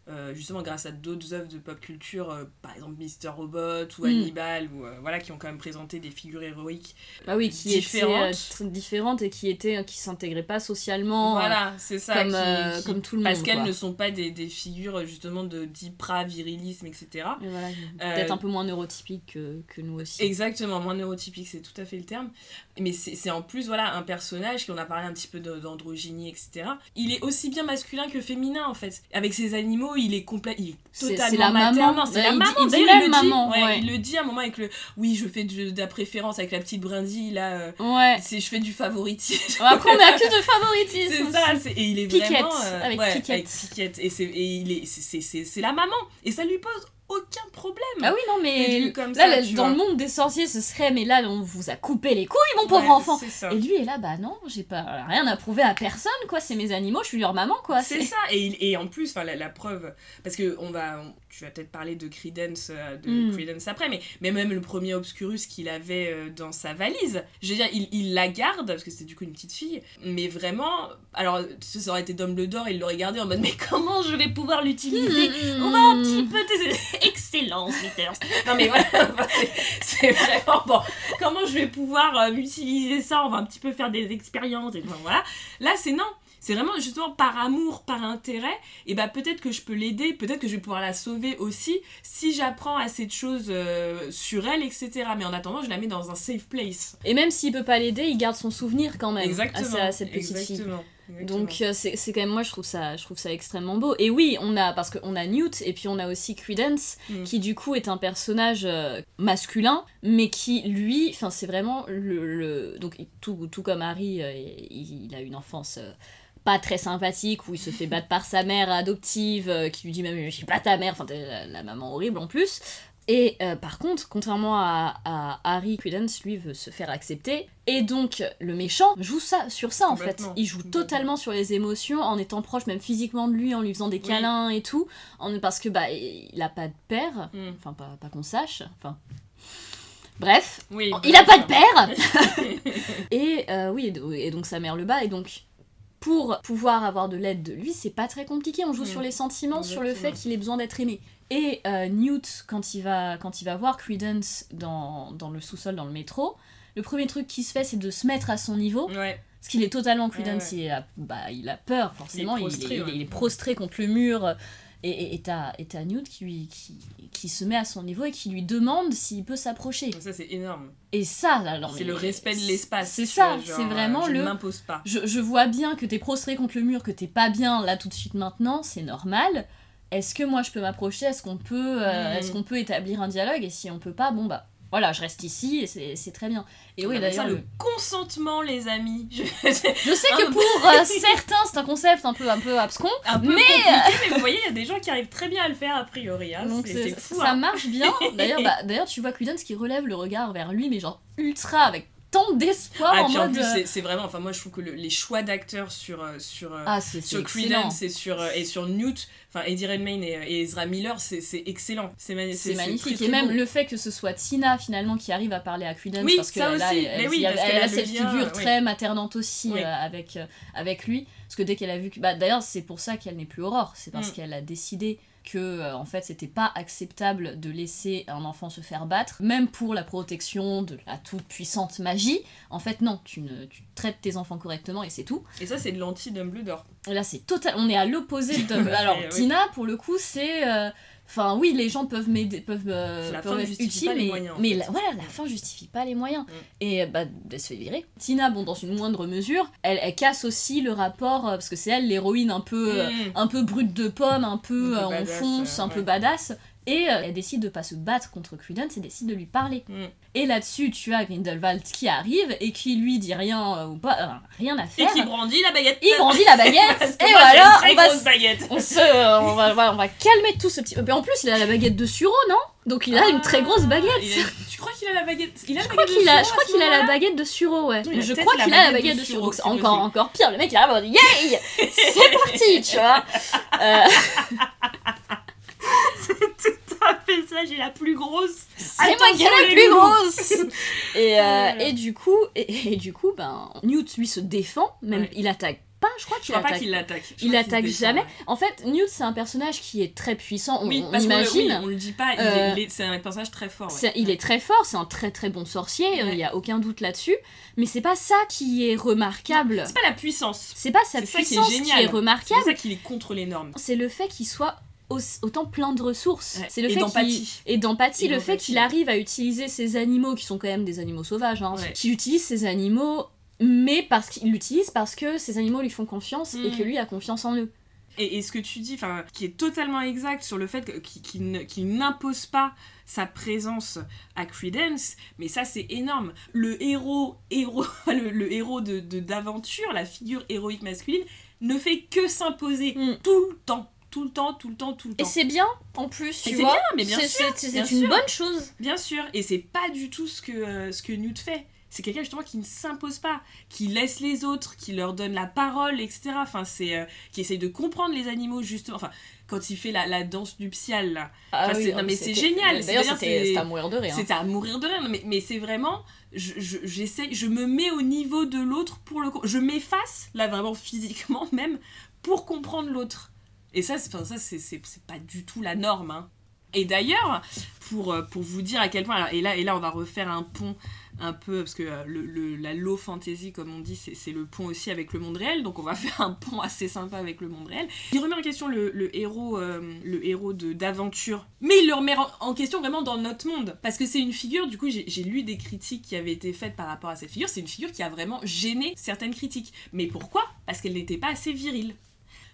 euh, justement grâce à d'autres œuvres de pop culture, euh, par exemple Mister Robot ou Mm. Hannibal, ou, euh, voilà, qui ont quand même présenté des figures héroïques. Bah oui, qui Différentes. étaient différentes et qui étaient qui s'intégraient pas socialement. voilà, c'est ça. comme, qui- qui- comme tout le parce monde, qu'elles quoi. ne sont pas des, des figures justement de d'hyper virilisme, etc. Voilà, peut-être un peu moins neurotypique que, que nous aussi. Exactement, moins neurotypique, c'est tout à fait le terme. Mais c'est en plus voilà un personnage qui on a parlé un petit peu d'androgynie, etc. Il est aussi bien masculin que féminin en fait. Avec ses animaux, il est complet, il est totalement c'est la maman. il maman. dit le dit, maman, ouais, ouais. Il le dit à un moment avec le oui, je fais de, de la préférence avec la petite brindille là. euh, Ouais. c'est je fais du favoritisme. Après, on a que de (laughs) favoritisme. C'est ça, c'est- et il est Piquette, vraiment euh, avec ouais, Piquette. avec Piquette. et c'est et il est c'est- c'est la maman et ça lui pose aucun problème. Ah oui, non, mais comme là, ça, là, tu dans vois. le monde des sorciers, ce serait, mais là, on vous a coupé les couilles, mon pauvre Ouais, enfant. Et lui est là, bah non, j'ai pas rien à prouver à personne, quoi. C'est mes animaux, je suis leur maman, quoi. C'est ça, et, il- et en plus, enfin, la, la preuve, parce que on va, tu vas peut-être parler de Credence, euh, de Mm. Credence après, mais, mais même le premier Obscurus qu'il avait euh, dans sa valise, je veux dire, il, il la garde, parce que c'était du coup une petite fille, mais vraiment, alors, ça aurait été Dumbledore, il l'aurait gardé en mode, mais comment je vais pouvoir l'utiliser? Mm, On va un petit peu. (laughs) Excellence, Peters. Non mais voilà, (laughs) c'est- c'est vraiment bon. Comment je vais pouvoir euh, utiliser ça? On va un petit peu faire des expériences et enfin, voilà. Là, c'est non. C'est vraiment justement par amour, par intérêt, et bah peut-être que je peux l'aider, peut-être que je vais pouvoir la sauver aussi si j'apprends assez de choses euh, sur elle, etc. Mais en attendant, je la mets dans un safe place. Et même s'il peut pas l'aider, il garde son souvenir quand même Exactement. à, cette petite fille. exactement. Donc euh, c'est quand même moi je trouve ça je trouve ça extrêmement beau et oui on a parce qu'on a Newt et puis on a aussi Credence Mm. qui du coup est un personnage euh, masculin mais qui lui enfin c'est vraiment le, le- donc tout, tout comme Harry euh, il, il a une enfance pas très sympathique où il se fait battre par sa mère adoptive euh, qui lui dit même je suis pas ta mère enfin la, la maman horrible en plus et euh, par contre, contrairement à, à Harry, Credence, lui, veut se faire accepter. Et donc, le méchant joue ça, sur ça, en fait. Il joue totalement sur les émotions, en étant proche même physiquement de lui, en lui faisant des Oui. câlins et tout. En, parce que, bah, il a pas de père. Mm. Enfin, pas, pas qu'on sache. Enfin... Bref, Oui, il a bien pas de père (laughs) Et euh, oui, et donc sa mère le bat, et donc... Pour pouvoir avoir de l'aide de lui, c'est pas très compliqué. On joue Mm. sur les sentiments, sur le fait qu'il ait besoin d'être aimé. Et euh, Newt, quand il, va, quand il va voir Credence dans, dans le sous-sol, dans le métro, le premier truc qui se fait, c'est de se mettre à son niveau. Ouais. Parce qu'il est totalement Credence, Ouais, il, a, bah, il a peur, forcément. Il est Il est, prostré, il est- ouais. il est prostré contre le mur. Et t'as et t'as Newt qui, lui- qui, qui se met à son niveau et qui lui demande s'il peut s'approcher. Ça, c'est énorme. Et ça, là, non, C'est le respect de l'espace. C'est ça, c'est vraiment euh, je le- m'impose pas. Je, je vois bien que t'es prostré contre le mur, que t'es pas bien là tout de suite maintenant, c'est normal. Est-ce que moi je peux m'approcher? Est-ce qu'on peut, euh, Mm. est-ce qu'on peut établir un dialogue? Et si on peut pas, bon bah voilà, je reste ici et c'est très bien. Et oui, d'ailleurs, le consentement, les amis. (laughs) Je- je sais que pour euh, certains, c'est un concept un peu, un peu abscon, un peu Mais, compliqué, (laughs) mais vous voyez, il y a des gens qui arrivent très bien à le faire a priori. Hein. donc C'est fou. ça hein. marche bien. (laughs) D'ailleurs, bah, d'ailleurs, tu vois Credence qui relève le regard vers lui, mais genre ultra, avec tant d'espoir Ah, en puis en mode. plus, euh, c'est- vraiment. Enfin, moi, je trouve que le- les choix d'acteurs sur. euh, sur euh, Ah, sur. Creedence et sur, et sur Newt, enfin Eddie Redmayne et, et Ezra Miller, c'est excellent. C'est très, magnifique. très et même beau. le fait que ce soit Tina finalement qui arrive à parler à Credence Oui, parce que ça elle a, aussi. elle- oui, parce elle qu'elle a cette lien, figure oui. très maternante aussi euh, avec, euh, avec lui. Parce que dès qu'elle a vu que. Bah, D'ailleurs, c'est pour ça qu'elle n'est plus Aurore. C'est parce Mm. qu'elle a décidé que euh, en fait c'était pas acceptable de laisser un enfant se faire battre même pour la protection de la toute puissante magie en fait non tu ne tu traites tes enfants correctement et c'est tout Et ça, c'est de l'anti-Dumbledore. et là, c'est total. On est à l'opposé de. (laughs) Ouais, Alors. Tina, pour le coup, c'est. Euh, Enfin, oui, les gens peuvent m'aider, peuvent, euh, C'est la peuvent fin être utiles, mais, moyens, en mais fait. la- voilà, la fin justifie pas les moyens. Mm. Et bah, elle se fait virer. Tina, bon, dans une moindre mesure, elle, elle casse aussi le rapport, euh, parce que c'est elle l'héroïne un peu, euh, Mm. un peu brute de pomme, un peu euh, en fonce, euh, un peu badass. Et euh, elle décide de pas se battre contre Credence et décide de lui parler. Mm. Et là-dessus, tu as Grindelwald qui arrive et qui lui dit rien euh, ou pas, euh, rien à Et faire. qui brandit la baguette. Il brandit la baguette (laughs) et voilà, très on va, baguette. on, se, on, va, voilà, on va calmer tout ce petit. Mais en plus, il a la baguette de Suro, non? Donc il a une très grosse baguette. Ah, a- Tu crois qu'il a la baguette? Il a Je la crois baguette qu'il de a, Suro je crois qu'il a la baguette de Suro, ouais. Oui, je crois qu'il a la baguette baguette de Suro, c'est encore, encore pire. Le mec il là, en mode, yay C'est parti, tu vois. (laughs) Euh, mais ça, j'ai la plus grosse. c'est moi qui ai la plus grosse (laughs) et, euh, là. et du coup, et, et du coup, ben, Newt lui se défend, même Ouais. il attaque pas, je crois qu'il pas attaque. qu'il l'attaque. Je Il attaque défend, jamais. ouais. En fait, Newt c'est un personnage qui est très puissant, on, Oui, on parce qu'on le- oui, imagine. on le dit pas, il Euh, est- il est- c'est un personnage très fort. ouais. C'est- il est très fort, c'est un très très bon sorcier, il Ouais. n'y a aucun doute là-dessus, mais c'est pas ça qui est remarquable. C'est pas la puissance. C'est pas sa C'est ça qui est puissance qui est, génial. C'est remarquable, pour ça qu'il est contre les normes. c'est le fait qu'il soit autant plein de ressources. Ouais. C'est le Et fait d'empathie. qu'il- et d'empathie, le fait qu'il arrive à utiliser ces animaux qui sont quand même des animaux sauvages, hein, Ouais. qu'il utilise ces animaux, mais parce qu'il l'utilise parce que ces animaux lui font confiance et Mm. que lui a confiance en eux. Et, et ce que tu dis, qui est totalement exact sur le fait qu'il n'impose pas sa présence à Credence, mais ça c'est énorme. Le héros, héros, (laughs) le, le héros de de- d'aventure, la figure héroïque masculine, ne fait que s'imposer Mm. tout le temps, tout le temps, tout le temps, tout le Et temps. c'est bien en plus, Et tu c'est vois. bien, mais bien C'est- sûr, c'est c'est une bonne chose. Bien sûr, et c'est pas du tout ce que, euh, ce que Newt fait. C'est quelqu'un justement qui ne s'impose pas, qui laisse les autres, qui leur donne la parole, etc. Enfin, c'est euh, qui essaye de comprendre les animaux justement. Enfin, quand il fait la, la danse nuptiale là, Ah c'est- non, mais c'est génial. D'ailleurs, c'est- à mourir de rire. hein. c'est à mourir de rire. Mais, mais c'est vraiment, je, je, j'essaie- je me mets au niveau de l'autre pour le, je m'efface là vraiment (laughs) physiquement même pour comprendre l'autre. Et ça, c'est, ça c'est, pas du tout la norme. hein. Et d'ailleurs, pour, euh, pour vous dire à quel point, alors, et là, et là on va refaire un pont un peu, parce que euh, le, le- la low fantasy, comme on dit, c'est, le pont aussi avec le monde réel, donc on va (laughs) faire un pont assez sympa avec le monde réel. Il remet en question le, le héros, euh, le héros d'aventure, mais il le remet en, question vraiment dans notre monde, parce que c'est une figure, du coup j'ai lu des critiques qui avaient été faites par rapport à cette figure, c'est une figure qui a vraiment gêné certaines critiques. Mais pourquoi? Parce qu'elle n'était pas assez virile.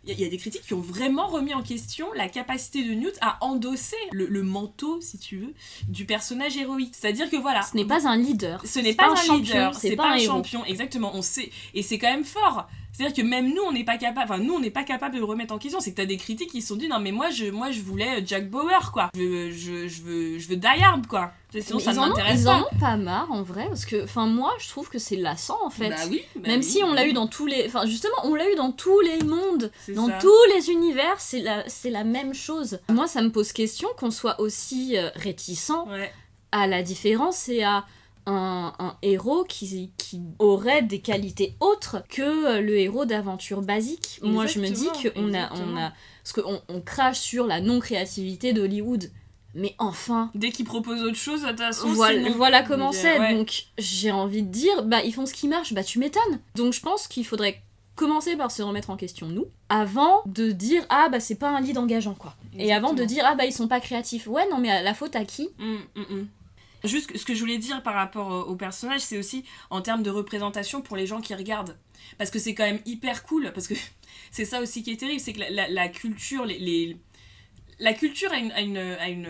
Il y, a- il y a des critiques qui ont vraiment remis en question la capacité de Newt à endosser le, le manteau, si tu veux, du personnage héroïque. C'est-à-dire que voilà. Ce n'est pas un leader. Ce n'est pas, un, champion, leader, c'est pas pas, un un champion, exactement. On sait, et c'est quand même fort. C'est-à-dire que même nous, on n'est pas capable, enfin nous, on n'est pas capable de le remettre en question. C'est que t'as des critiques qui se sont dit non mais moi je, moi je voulais Jack Bauer quoi. Je, veux- je, je veux, je veux Die Hard quoi. Sinon ça ils en, ont, ils pas. en ont pas marre en vrai, parce que, enfin, moi je trouve que c'est lassant en fait. Bah oui. bah Même oui, si on bah l'a oui. eu dans tous les. Enfin, justement, on l'a eu dans tous les mondes, dans ça. tous les univers, c'est la, c'est la même chose. Moi, ça me pose question qu'on soit aussi euh, réticent Ouais. à la différence et à un, un héros qui, qui aurait des qualités autres que le héros d'aventure basique. Moi, je me dis qu'on a, on a. Parce qu'on on crache sur la non-créativité d'Hollywood. Mais enfin, Dès qu'il propose autre chose, de toute façon, voilà, voilà comment c'est. ouais. Donc j'ai envie de dire, bah ils font ce qui marche, bah tu m'étonnes. Donc je pense qu'il faudrait commencer par se remettre en question nous, avant de dire ah bah c'est pas un lead engageant quoi. Et avant de dire ah bah ils sont pas créatifs. Ouais non mais la faute à qui? Mm, mm, mm. Juste ce que je voulais dire par rapport au, au personnage, c'est aussi en termes de représentation pour les gens qui regardent. Parce que c'est quand même hyper cool, parce que (laughs) c'est ça aussi qui est terrible, c'est que la, la- la culture, les, les- la culture a une, a une, a une,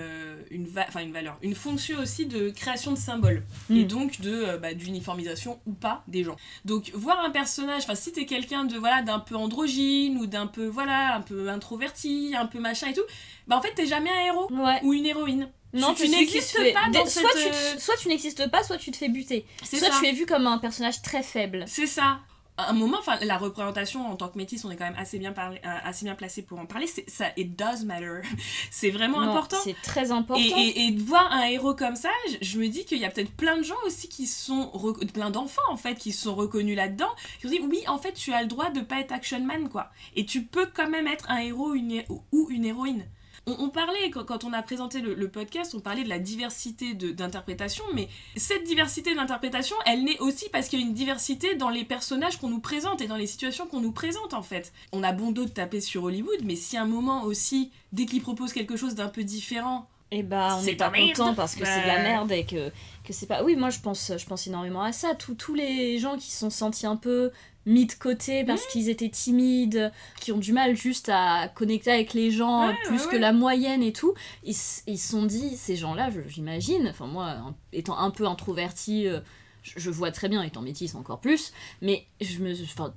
une, va- enfin, une valeur, une fonction aussi de création de symboles et Mm. donc de euh, bah, d'uniformisation ou pas des gens. Donc voir un personnage, enfin si t'es quelqu'un de voilà d'un peu androgyne ou d'un peu voilà un peu introverti, un peu machin et tout, bah en fait t'es jamais un héros Ouais. ou une héroïne. Non, tu, n'existes pas dans soit, cette, tu, te- soit tu n'existes pas, soit tu te fais buter. C'est Soit ça. tu es vu comme un personnage très faible. C'est ça. À un moment, enfin, la représentation en tant que métis, on est quand même assez bien, parlé, euh, assez bien placé pour en parler. C'est ça, it does matter. (laughs) c'est vraiment Non, important. C'est très important. Et, et, et de voir un héros comme ça, je, je me dis qu'il y a peut-être plein de gens aussi qui sont, plein d'enfants en fait, qui se sont reconnus là-dedans, qui se disent oui, en fait, tu as le droit de pas être action man quoi, et tu peux quand même être un héros une ou une héroïne. On, on parlait, quand, quand on a présenté le, le podcast, on parlait de la diversité d'interprétation, mais cette diversité d'interprétation, elle naît aussi parce qu'il y a une diversité dans les personnages qu'on nous présente et dans les situations qu'on nous présente en fait. On a bon dos de taper sur Hollywood, mais si à un moment aussi, dès qu'ils proposent quelque chose d'un peu différent, Et bah, on C'est n'est pas content parce que c'est de la merde et que, que c'est pas. Oui, moi je pense, je pense énormément à ça. Tous tous les gens qui se sont sentis un peu mis de côté parce Mmh. qu'ils étaient timides, qui ont du mal juste à connecter avec les gens Ouais, plus ouais, que ouais. la moyenne et tout, ils se sont dit, ces gens-là, j'imagine, enfin moi, étant un peu introverti, euh, je, je vois très bien, étant métisse encore plus, mais je me. Enfin,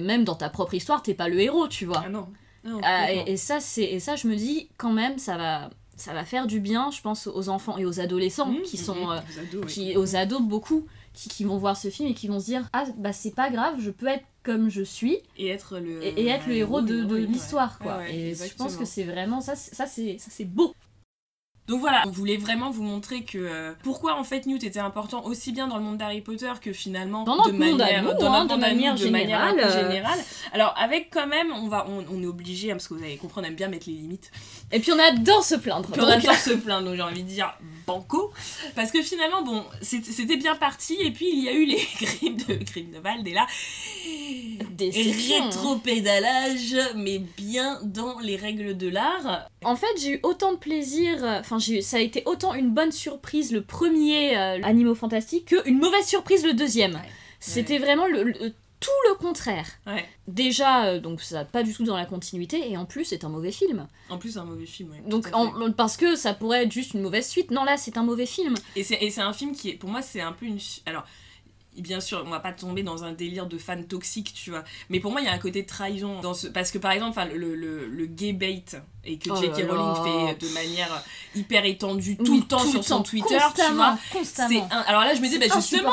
même dans ta propre histoire, t'es pas le héros, tu vois. Ah non. non Ah, complètement. et, et ça, c'est et ça, je me dis quand même, ça va, ça va faire du bien, je pense, aux enfants et aux adolescents Mmh, qui mmh, sont, mmh, euh, aux ados, oui. qui, aux ados beaucoup, qui, qui vont voir ce film et qui vont se dire ah bah c'est pas grave, je peux être comme je suis et être le et, et être le héros de, l'histoire quoi. Ouais, et je pense que c'est vraiment ça, c'est- ça c'est ça c'est beau. Donc voilà, on voulait vraiment vous montrer que euh, pourquoi en fait Newt était important aussi bien dans le monde d'Harry Potter que finalement Dans notre de monde à manière, nous, dans hein, notre de à nous, manière de manière générale, euh. générale. Alors avec quand même, on va, on, on est obligé, hein, parce que vous allez comprendre, on aime bien mettre les limites. Et puis on adore se plaindre. Puis on adore se plaindre, donc j'ai envie de dire banco. Parce que finalement, bon, c'était bien parti, et puis il y a eu les (laughs) crimes de Grindelwald, et là, Déception, hein. rétro-pédalage, mais bien dans les règles de l'art. En fait, j'ai eu autant de plaisir, enfin, ça a été autant une bonne surprise le premier euh, Animaux Fantastiques que une mauvaise surprise le deuxième. Ouais. C'était vraiment le, le- tout le contraire. Ouais. Déjà, euh, donc ça pas du tout dans la continuité, et en plus, c'est un mauvais film. En plus, un mauvais film, ouais. Donc, en- parce que ça pourrait être juste une mauvaise suite. Non, là, c'est un mauvais film. Et c'est et c'est un film qui est, pour moi, c'est un peu une. Alors, bien sûr, on va pas tomber dans un délire de fan toxique, tu vois. Mais pour moi, il y a un côté de trahison dans ce. Parce que par exemple, le, le, le gay bait et que Oh J.K. Rowling fait de manière hyper étendue tout Oui, le temps sur son Twitter, tu vois. constamment, un- Alors là, je me dis, bah, justement,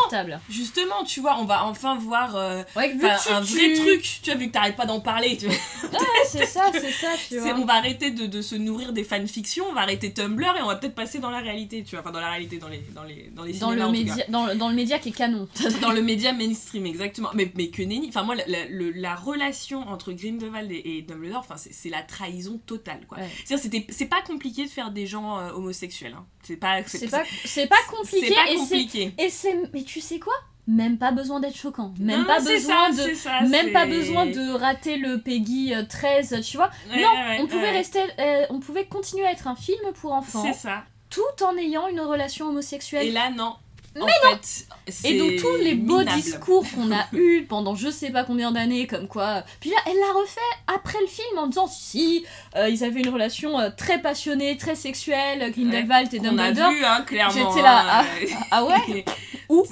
justement, tu vois, on va enfin voir euh, Ouais, tu- un vrai tu- truc, tu vois, vu que t'arrêtes pas d'en parler, tu vois. (laughs) Ouais, c'est ça, c'est ça, tu vois. on va arrêter de, de se nourrir des fanfictions, on va arrêter Tumblr et on va peut-être passer dans la réalité, tu vois. Enfin, dans la réalité, dans les, dans les, dans les Dans cinémas, le, média, dans, le- dans le média qui est canon. (laughs) dans le média mainstream exactement mais, mais que nenni enfin moi la, la- le- la relation entre Grindelwald et, et Dumbledore enfin c'est c'est la trahison totale quoi Ouais. c'est c'était c'est pas compliqué de faire des gens euh, homosexuels hein. c'est pas C'est pas, c'est pas compliqué. c'est pas compliqué Et c'est. Mais tu sais quoi? Même pas besoin d'être choquant. Même Non, pas besoin ça, de. ça, Même pas besoin de rater le Peggy euh, 13, tu vois? Ouais, non, ouais, on pouvait rester, euh, on pouvait continuer à être un film pour enfants, c'est ça tout en ayant une relation homosexuelle. et là non Mais en fait Et donc tous les beaux minable. discours qu'on a eus pendant je sais pas combien d'années, comme quoi. Puis là, elle l'a refait après le film en disant si, euh, ils avaient une relation euh, très passionnée, très sexuelle, Grindelwald et qu'on a Dumbledore. vu hein, clairement J'étais là, hein, Ah ouais euh, Où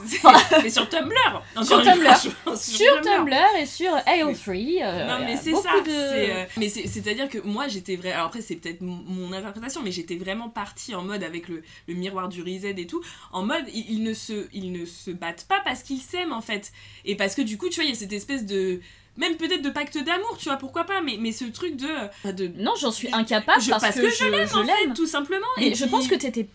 mais sur Tumblr Sur Tumblr. fois, Sur Tumblr et sur AO3. euh, Non il mais a c'est ça. de- c'est, euh, Mais c'est- c'est-à-dire que moi j'étais vrai. Alors après c'est peut-être mon- interprétation, mais j'étais vraiment partie en mode avec le, le miroir du reset et tout, en mode ils, ils ne se ils ne se battent pas parce qu'ils s'aiment en fait, et parce que du coup tu vois il y a cette espèce de même peut-être de pacte d'amour, tu vois pourquoi pas, mais mais ce truc de euh, de Non, j'en suis incapable Je- parce, parce que, que je, l'aime, en fait, tout simplement. Et, Et je puis- pense que t'étais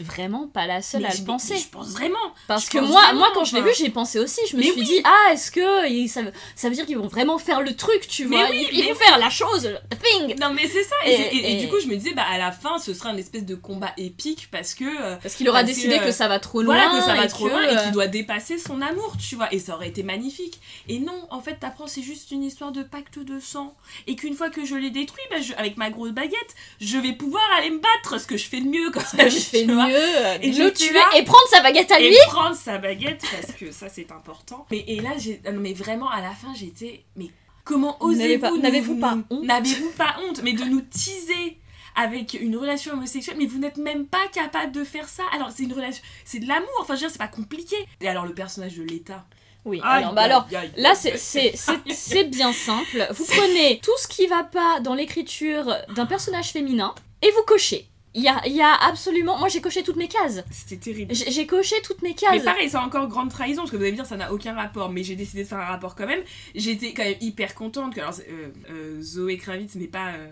vraiment pas la seule mais à le mais penser. Je pense vraiment. Parce que moi, vraiment, moi quand je l'ai vu, j'ai pensé aussi. Je me Mais suis oui. dit, ah, est-ce que ça, ça veut dire qu'ils vont vraiment faire le truc, tu Mais vois oui, Ils, mais vont faire la chose, thing Non mais c'est ça. Et, Et- c'est- et- et et- du coup je me disais bah à la fin ce sera une espèce de combat épique parce que euh, Parce qu'il aura Parce décidé que, euh, ça va trop loin. voilà que ça va trop que, loin et euh, qu'il doit dépasser son amour, tu vois. Et ça aurait été magnifique. Et non, en fait, t'apprends c'est juste une histoire de pacte de sang. Et qu'une fois que je l'ai détruit, bah, je- avec ma grosse baguette, je vais pouvoir aller me battre, ce que je fais de mieux quand je (laughs) fais vois. mieux, euh, Et le tuer et prendre sa baguette à Et lui. prendre sa baguette parce que ça c'est important. Mais et là j'ai ah non, mais vraiment à la fin j'étais mais comment osez-vous n'avez-vous pas honte N'avez-vous pas honte mais de nous teaser avec une relation homosexuelle, mais vous n'êtes même pas capable de faire ça. Alors c'est une relation, c'est de l'amour, enfin je veux dire, c'est pas compliqué. Et alors le personnage de l'État. Oui, Aïe, alors, bah alors aïe, aïe. là (laughs) c'est- bien simple. Vous prenez tout ce qui va pas dans l'écriture d'un personnage féminin et vous cochez. Il y a, il y a absolument. Moi j'ai coché toutes mes cases. C'était terrible. J'ai coché toutes mes Mais cases. pareil, c'est encore grande trahison, parce que vous allez me dire ça n'a aucun rapport, mais j'ai décidé de faire un rapport quand même. J'étais quand même hyper contente que alors, euh, euh, Zoé Kravitz n'est pas, euh,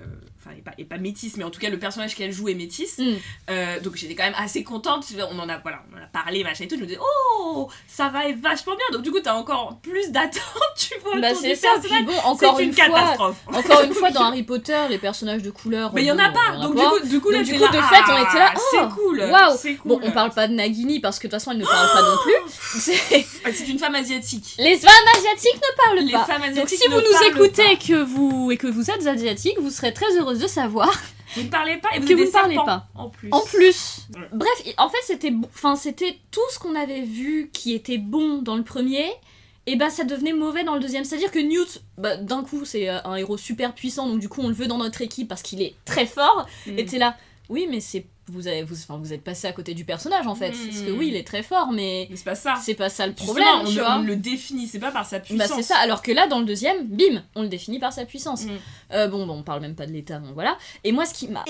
enfin, est pas, est pas métisse, mais en tout cas le personnage qu'elle joue est métisse. Mm. Euh, donc j'étais quand même assez contente. On en a, voilà, on en a parlé, machin et tout. Je me disais, oh, ça va être vachement bien. Donc du coup, t'as encore plus d'attente, (laughs) tu vois. Bah c'est ça, puis bon, encore une, une, fois, catastrophe. (laughs) encore une fois (laughs) dans Harry Potter, les personnages de couleur. Mais il y en a pas. en Donc du coup, du coup, là, Donc, du t'es coup, là, de fait, on était là, ah, oh, c'est cool. waouh. Cool. Bon, on parle pas de Nagini parce que de toute façon elle ne parle pas non plus. C'est- Ah, C'est une femme asiatique. Les femmes asiatiques ne parlent Les pas. Donc si vous nous écoutez que vous et que vous êtes asiatique, vous serez très heureuse de savoir. Vous ne parlez pas et vous Que vous ne parlez pas. En plus. En plus, Ouais. bref, en fait c'était, enfin c'était tout ce qu'on avait vu qui était bon dans le premier. Et bah ça devenait mauvais dans le deuxième. C'est-à-dire que Newt, bah, d'un coup c'est euh, un héros super puissant, donc du coup on le veut dans notre équipe parce qu'il est très fort. Mm. Et t'es là, oui mais c'est vous avez vous, enfin, vous êtes passé à côté du personnage en fait. Parce que oui il est très fort, mais Mais c'est pas ça. c'est pas ça le Justement, problème, on, tu le- vois. on le définit, c'est pas par sa Bah puissance. c'est ça, alors que là dans le deuxième, bim, on le définit par sa puissance. Mm. Euh, bon, bon, on parle même pas de l'état, donc voilà. Et moi ce qui m'a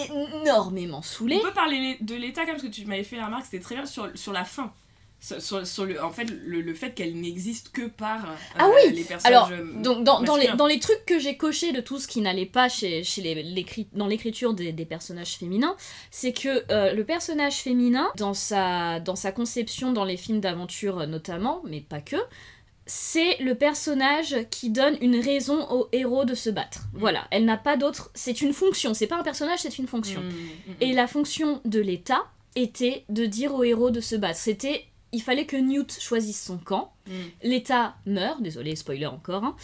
énormément saoulé, On peut parler de l'état comme parce que tu m'avais fait la remarque, c'était très bien sur, sur la fin. Sur, le, en fait, le, le fait qu'elle n'existe que par euh, Ah oui, les personnages. alors, euh, donc dans, dans les, dans les trucs que j'ai cochés de tout ce qui n'allait pas chez, chez les, dans l'écriture des, des personnages féminins, c'est que euh, le personnage féminin, dans sa, dans sa conception dans les films d'aventure euh, notamment, mais pas que, c'est le personnage qui donne une raison au héros de se battre. Voilà, elle n'a pas d'autre. C'est une fonction, c'est pas un personnage, c'est une fonction. Mm, mm, mm. Et la fonction de l'État était de dire au héros de se battre. C'était, il fallait que Newt choisisse son camp. Mm. L'État meurt, désolé, spoiler encore, hein,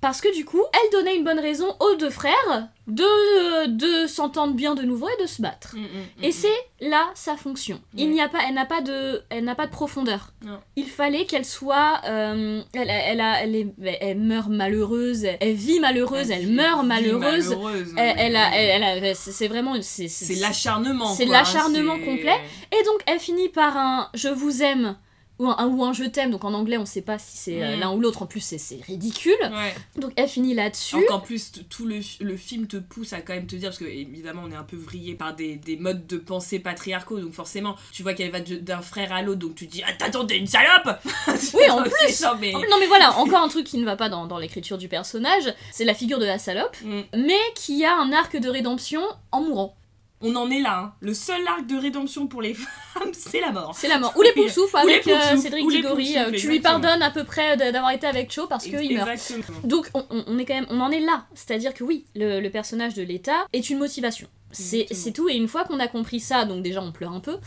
parce que du coup, elle donnait une bonne raison aux deux frères de, de s'entendre bien de nouveau et de se battre. Mm, mm, mm, Et c'est là sa fonction. Il n'y a pas, elle n'a pas de, elle n'a pas de profondeur. Non. Il fallait qu'elle soit, euh, elle, elle, a- elle, est- elle meurt malheureuse, elle, vit malheureuse, elle, meurt malheureuse. malheureuse, Elle, a, elle, elle a- c'est vraiment, c'est l'acharnement. c'est l'acharnement complet. Et donc elle finit par un je vous aime ou un, ou un je t'aime. Donc en anglais on sait pas si c'est euh, Mm. l'un ou l'autre. En plus c'est- ridicule. Ouais. Donc elle finit là-dessus. Qu'en plus, tout le, le film te pousse à quand même te dire, parce que évidemment, on est un peu vrillé par des, des modes de pensée patriarcaux, donc forcément, tu vois qu'elle va d'un frère à l'autre, donc tu te dis, ah, t'attends, t'es une salope (laughs) Oui, en plus. mais- Non mais voilà, encore un truc qui ne va pas dans, dans l'écriture du personnage, c'est la figure de la salope, Mm. mais qui a un arc de rédemption en mourant. On en est là, hein. le seul arc de rédemption pour les (laughs) femmes, c'est la mort. C'est la mort. Ou les poufsouffles Ou les avec euh, Cédric Diggory. euh, tu lui pardonnes à peu près d'avoir été avec Cho parce qu'il meurt. Donc on, est quand même, on en est là, c'est-à-dire que oui, le, le personnage de l'État est une motivation. C'est tout, et une fois qu'on a compris ça, donc déjà on pleure un peu,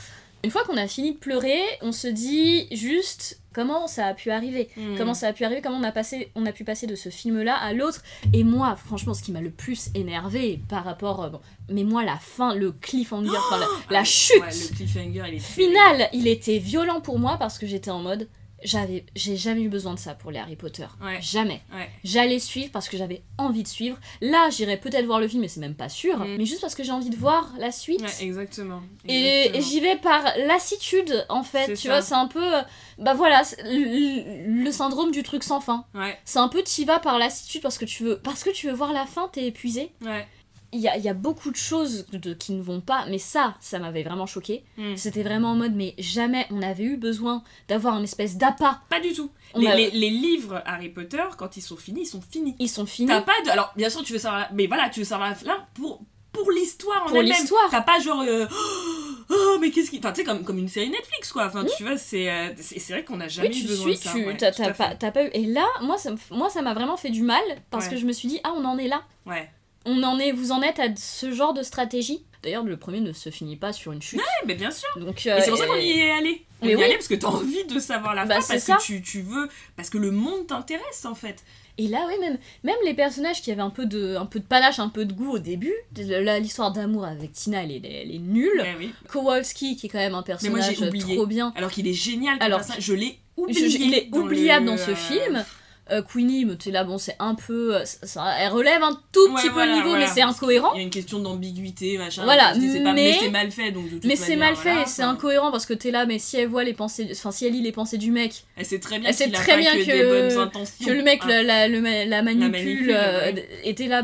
une fois qu'on a fini de pleurer, on se dit juste comment ça a pu arriver, Mm. comment ça a pu arriver, comment on a, passé, on a pu passer de ce film-là à l'autre. Et moi, franchement, ce qui m'a le plus énervé par rapport, euh, bon, mais moi la fin, le cliffhanger, enfin, la, la (gasps) Ah, chute ouais, le cliffhanger, il est finale, il était violent pour moi parce que j'étais en mode, j'avais, j'ai jamais eu besoin de ça pour les Harry Potter, Ouais. jamais. Ouais. J'allais suivre parce que j'avais envie de suivre. Là, j'irais peut-être voir le film, mais c'est même pas sûr. Mm. Mais juste parce que j'ai envie de voir la suite. Ouais, exactement. Et, Exactement. et j'y vais par lassitude, en fait. Tu ça. vois, c'est un peu. euh, Bah voilà, le, le syndrome du truc sans fin. C'est un peu t'y vas par lassitude parce que tu veux, parce que tu veux voir la fin, t'es épuisé. Il y a, il y a beaucoup de choses de, qui ne vont pas, mais ça, ça m'avait vraiment choqué. Mm. C'était vraiment en mode, mais jamais on avait eu besoin d'avoir une espèce d'appât. Pas du tout. Les, a- les- les livres Harry Potter, quand ils sont finis, ils sont finis. Ils sont finis. T'as pas de. Alors, bien sûr, tu veux savoir. la- Mais voilà, tu veux savoir la fin pour, pour l'histoire en Pour elle-même. l'histoire. T'as pas genre. euh, Oh, mais qu'est-ce qui. Enfin, tu sais, comme, comme une série Netflix, quoi. Enfin, tu vois, c'est euh, c'est c'est vrai qu'on a jamais Oui, eu besoin suis, de ça. tu ouais, t'as pas, pas eu. Et là, moi, ça moi, ça m'a vraiment fait du mal parce Ouais. que je me suis dit, ah, on en est là. Ouais. On en est, vous en êtes à ce genre de stratégie? D'ailleurs, le premier ne se finit pas sur une chute. Ouais, mais bien sûr. Donc, Et euh, c'est pour ça qu'on y est allé. On mais y est oui. allé parce que t'as envie de savoir la Bah, fin, c'est parce ça. que tu, tu veux. Parce que le monde t'intéresse, en fait. Et là, ouais, même, même les personnages qui avaient un peu de, un peu de panache, un peu de goût au début. Là, l'histoire d'amour avec Tina, elle est, elle est nulle. Ouais, oui. Kowalski, qui est quand même un Mais moi, j'ai personnage oublié. trop bien. Alors qu'il est génial, Alors, personnage. je l'ai oublié. je- il est dans oubliable le, dans ce euh, film. Euh, Queenie, t'es là, bon, c'est un peu. euh, ça- elle relève un tout Ouais, petit peu voilà, le niveau, voilà. mais c'est incohérent. Il y a une question d'ambiguïté, machin. Voilà, pas- mais- mais c'est mal fait, donc de toute Mais c'est mal fait, voilà, et c'est incohérent parce que t'es là, mais si elle voit les pensées, enfin si elle lit les pensées du mec, Elle sait très bien Elle sait très bien que, que- le mec Ah. la, la, la manipule, euh, ouais. était là.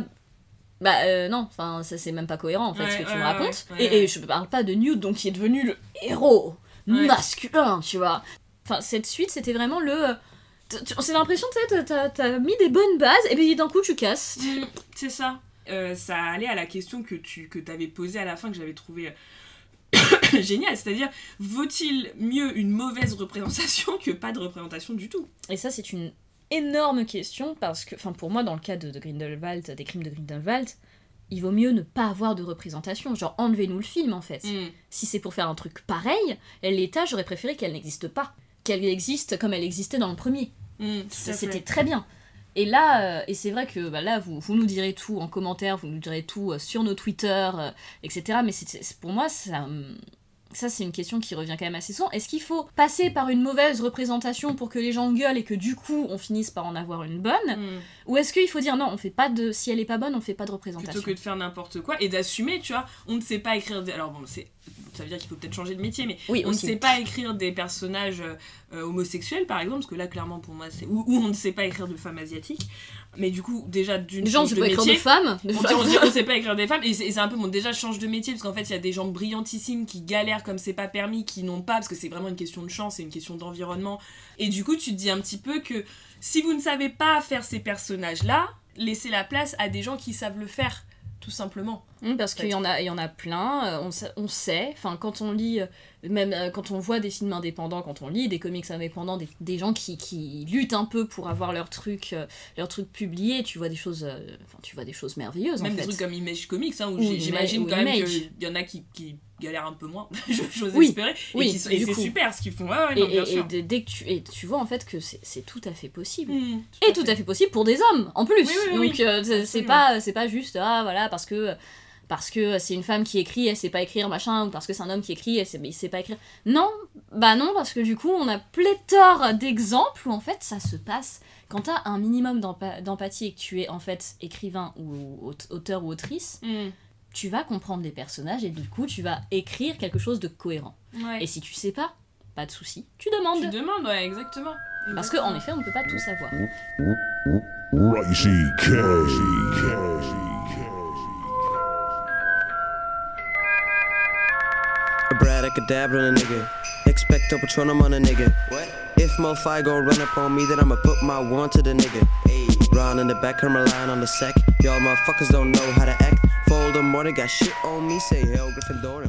Bah euh, non, enfin ça c'est même pas cohérent en fait Ouais, ce que tu ouais, me ouais, racontes. ouais, et, ouais. et je parle pas de Newt donc qui est devenu le héros Ouais. masculin, tu vois. Enfin cette suite c'était vraiment le. Euh, C'est l'impression tu sais, t'as- mis des bonnes bases et puis d'un coup tu casses. Mm, c'est ça. Euh, ça allait à la question que tu que avais posée à la fin, que j'avais trouvé (coughs) génial. C'est-à-dire, vaut-il mieux une mauvaise représentation que pas de représentation du tout? Et ça, c'est une énorme question parce que, enfin, pour moi, dans le cas de, de Grindelwald, des crimes de Grindelwald, il vaut mieux ne pas avoir de représentation. Genre, enlevez-nous le film en fait. Mm. Si c'est pour faire un truc pareil, l'État, j'aurais préféré qu'elle n'existe pas. Qu'elle existe comme elle existait dans le premier. Mm. C'était très bien. Et là, euh, et c'est vrai que bah, là, vous, vous nous direz tout en commentaire, vous nous direz tout euh, sur nos Twitter, euh, etc. Mais c'est- c'est- pour moi, ça, ça c'est une question qui revient quand même assez souvent. Est-ce qu'il faut passer par une mauvaise représentation pour que les gens gueulent et que du coup on finisse par en avoir une bonne Mm. Ou est-ce qu'il faut dire non, on fait pas de. Si elle est pas bonne, on fait pas de représentation Plutôt que de faire n'importe quoi et d'assumer, tu vois, on ne sait pas écrire. Des... Alors bon, c'est ça veut dire qu'il faut peut-être changer de métier, mais Oui, on ne sait pas écrire des personnages euh, euh, homosexuels, par exemple, parce que là, clairement, pour moi, c'est. Ou, ou on ne sait pas écrire de femmes asiatiques. Mais du coup, déjà, d'une Les gens, change c'est de pas écrire de femmes. On, dit- on on sait pas écrire des femmes et c'est un peu bon déjà change de métier parce qu'en fait il y a des gens brillantissimes qui galèrent comme c'est pas permis qui n'ont pas parce que c'est vraiment une question de chance c'est une question d'environnement. Et du coup tu te dis un petit peu que si vous ne savez pas faire ces personnages là laissez la place à des gens qui savent le faire tout simplement Hum, Parce qu'il y en a, il y en a plein, euh, on, sa- on sait, enfin quand on lit, euh, même euh, quand on voit des films indépendants, quand on lit des comics indépendants, des, des gens qui, qui luttent un peu pour avoir leur truc, leur truc publié, tu vois des choses, enfin tu vois des choses merveilleuses même en des fait. trucs comme Image Comics hein, où j'imagine quand même qu'il y en a qui, qui galèrent un peu moins (laughs) j'ose Oui, espérer. Oui, et, et c'est super ce qu'ils font. Ouais, et, non, bien et- et sûr. dès- dès que tu, et tu vois en fait que c'est tout à fait possible. Mmh, Et tout à fait possible pour des hommes en plus. Oui, Donc euh, c'est- pas pas juste ah voilà parce que parce que c'est une femme qui écrit, elle sait pas écrire machin ou parce que c'est un homme qui écrit, elle sait, il sait pas écrire. Non, bah non parce que du coup on a pléthore d'exemples où en fait ça se passe. Quand t'as un minimum d'empa- d'empathie et que tu es en fait écrivain ou aute- auteur ou autrice, Mmh, tu vas comprendre les personnages et du coup tu vas écrire quelque chose de cohérent. ouais. Et si tu sais pas, pas de souci, tu tu demandes. demandes ouais exactement Parce qu'en effet on ne peut pas tout savoir. Abracadabra on a nigga. Expecto Patronum on a nigga. If Mofi gon' run up on me, then I'ma put my one to the nigga. Round in the back, I'm relying on the sack. Y'all motherfuckers don't know how to act.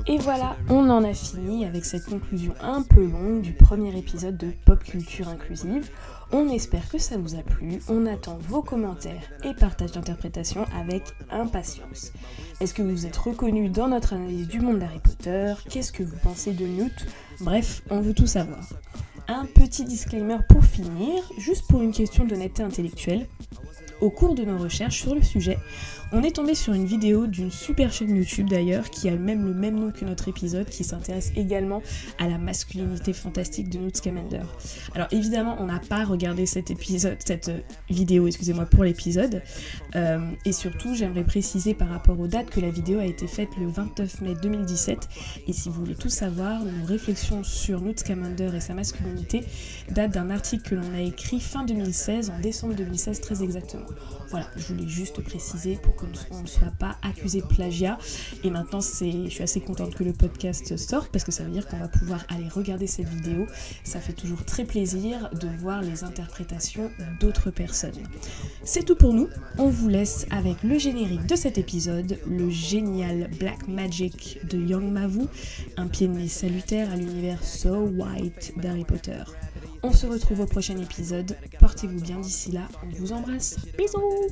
Et voilà, on en a fini avec cette conclusion un peu longue du premier épisode de Pop Culture Inclusive. On espère que ça vous a plu, on attend vos commentaires et partages d'interprétation avec impatience. Est-ce que vous êtes reconnu dans notre analyse du monde d'Harry Potter? Qu'est-ce que vous pensez de Newt? Bref, on veut tout savoir. Un petit disclaimer pour finir, juste pour une question d'honnêteté intellectuelle. Au cours de nos recherches sur le sujet, on est tombé sur une vidéo d'une super chaîne YouTube d'ailleurs qui a même le même nom que notre épisode qui s'intéresse également à la masculinité fantastique de Newt Scamander. Alors évidemment on n'a pas regardé cet épisode, cette euh, vidéo, excusez-moi, pour l'épisode. Euh, et surtout j'aimerais préciser par rapport aux dates que la vidéo a été faite le 29 mai 2017. Et si vous voulez tout savoir, nos réflexions sur Newt Scamander et sa masculinité datent d'un article que l'on a écrit fin 2016, en décembre 2016 très exactement. Voilà, je voulais juste préciser pour qu'on ne soit pas accusé de plagiat. Et maintenant, je suis assez contente que le podcast sorte parce que ça veut dire qu'on va pouvoir aller regarder cette vidéo. Ça fait toujours très plaisir de voir les interprétations d'autres personnes. C'est tout pour nous. On vous laisse avec le générique de cet épisode, le génial Black Magic de Young Mavu, un pied de nez salutaire à l'univers So White d'Harry Potter. On se retrouve au prochain épisode. Portez-vous bien d'ici là. On vous embrasse. Bisous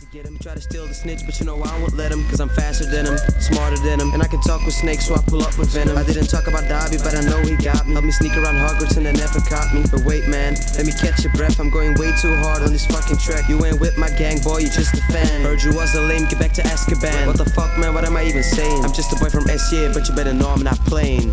to get him. Try to steal the snitch, but you know I won't let him. Cause I'm faster than him, smarter than him. And I can talk with snakes, so I pull up with venom. I didn't talk about Dobby, but I know he got me. Help me sneak around Hogwarts and they never caught me. But wait, man, let me catch your breath. I'm going way too hard on this fucking track. You ain't with my gang, boy, you just a fan. Heard you was a lame, get back to Azkaban. What the fuck, man, what am I even saying? I'm just a boy from SYA, but you better know I'm not playing.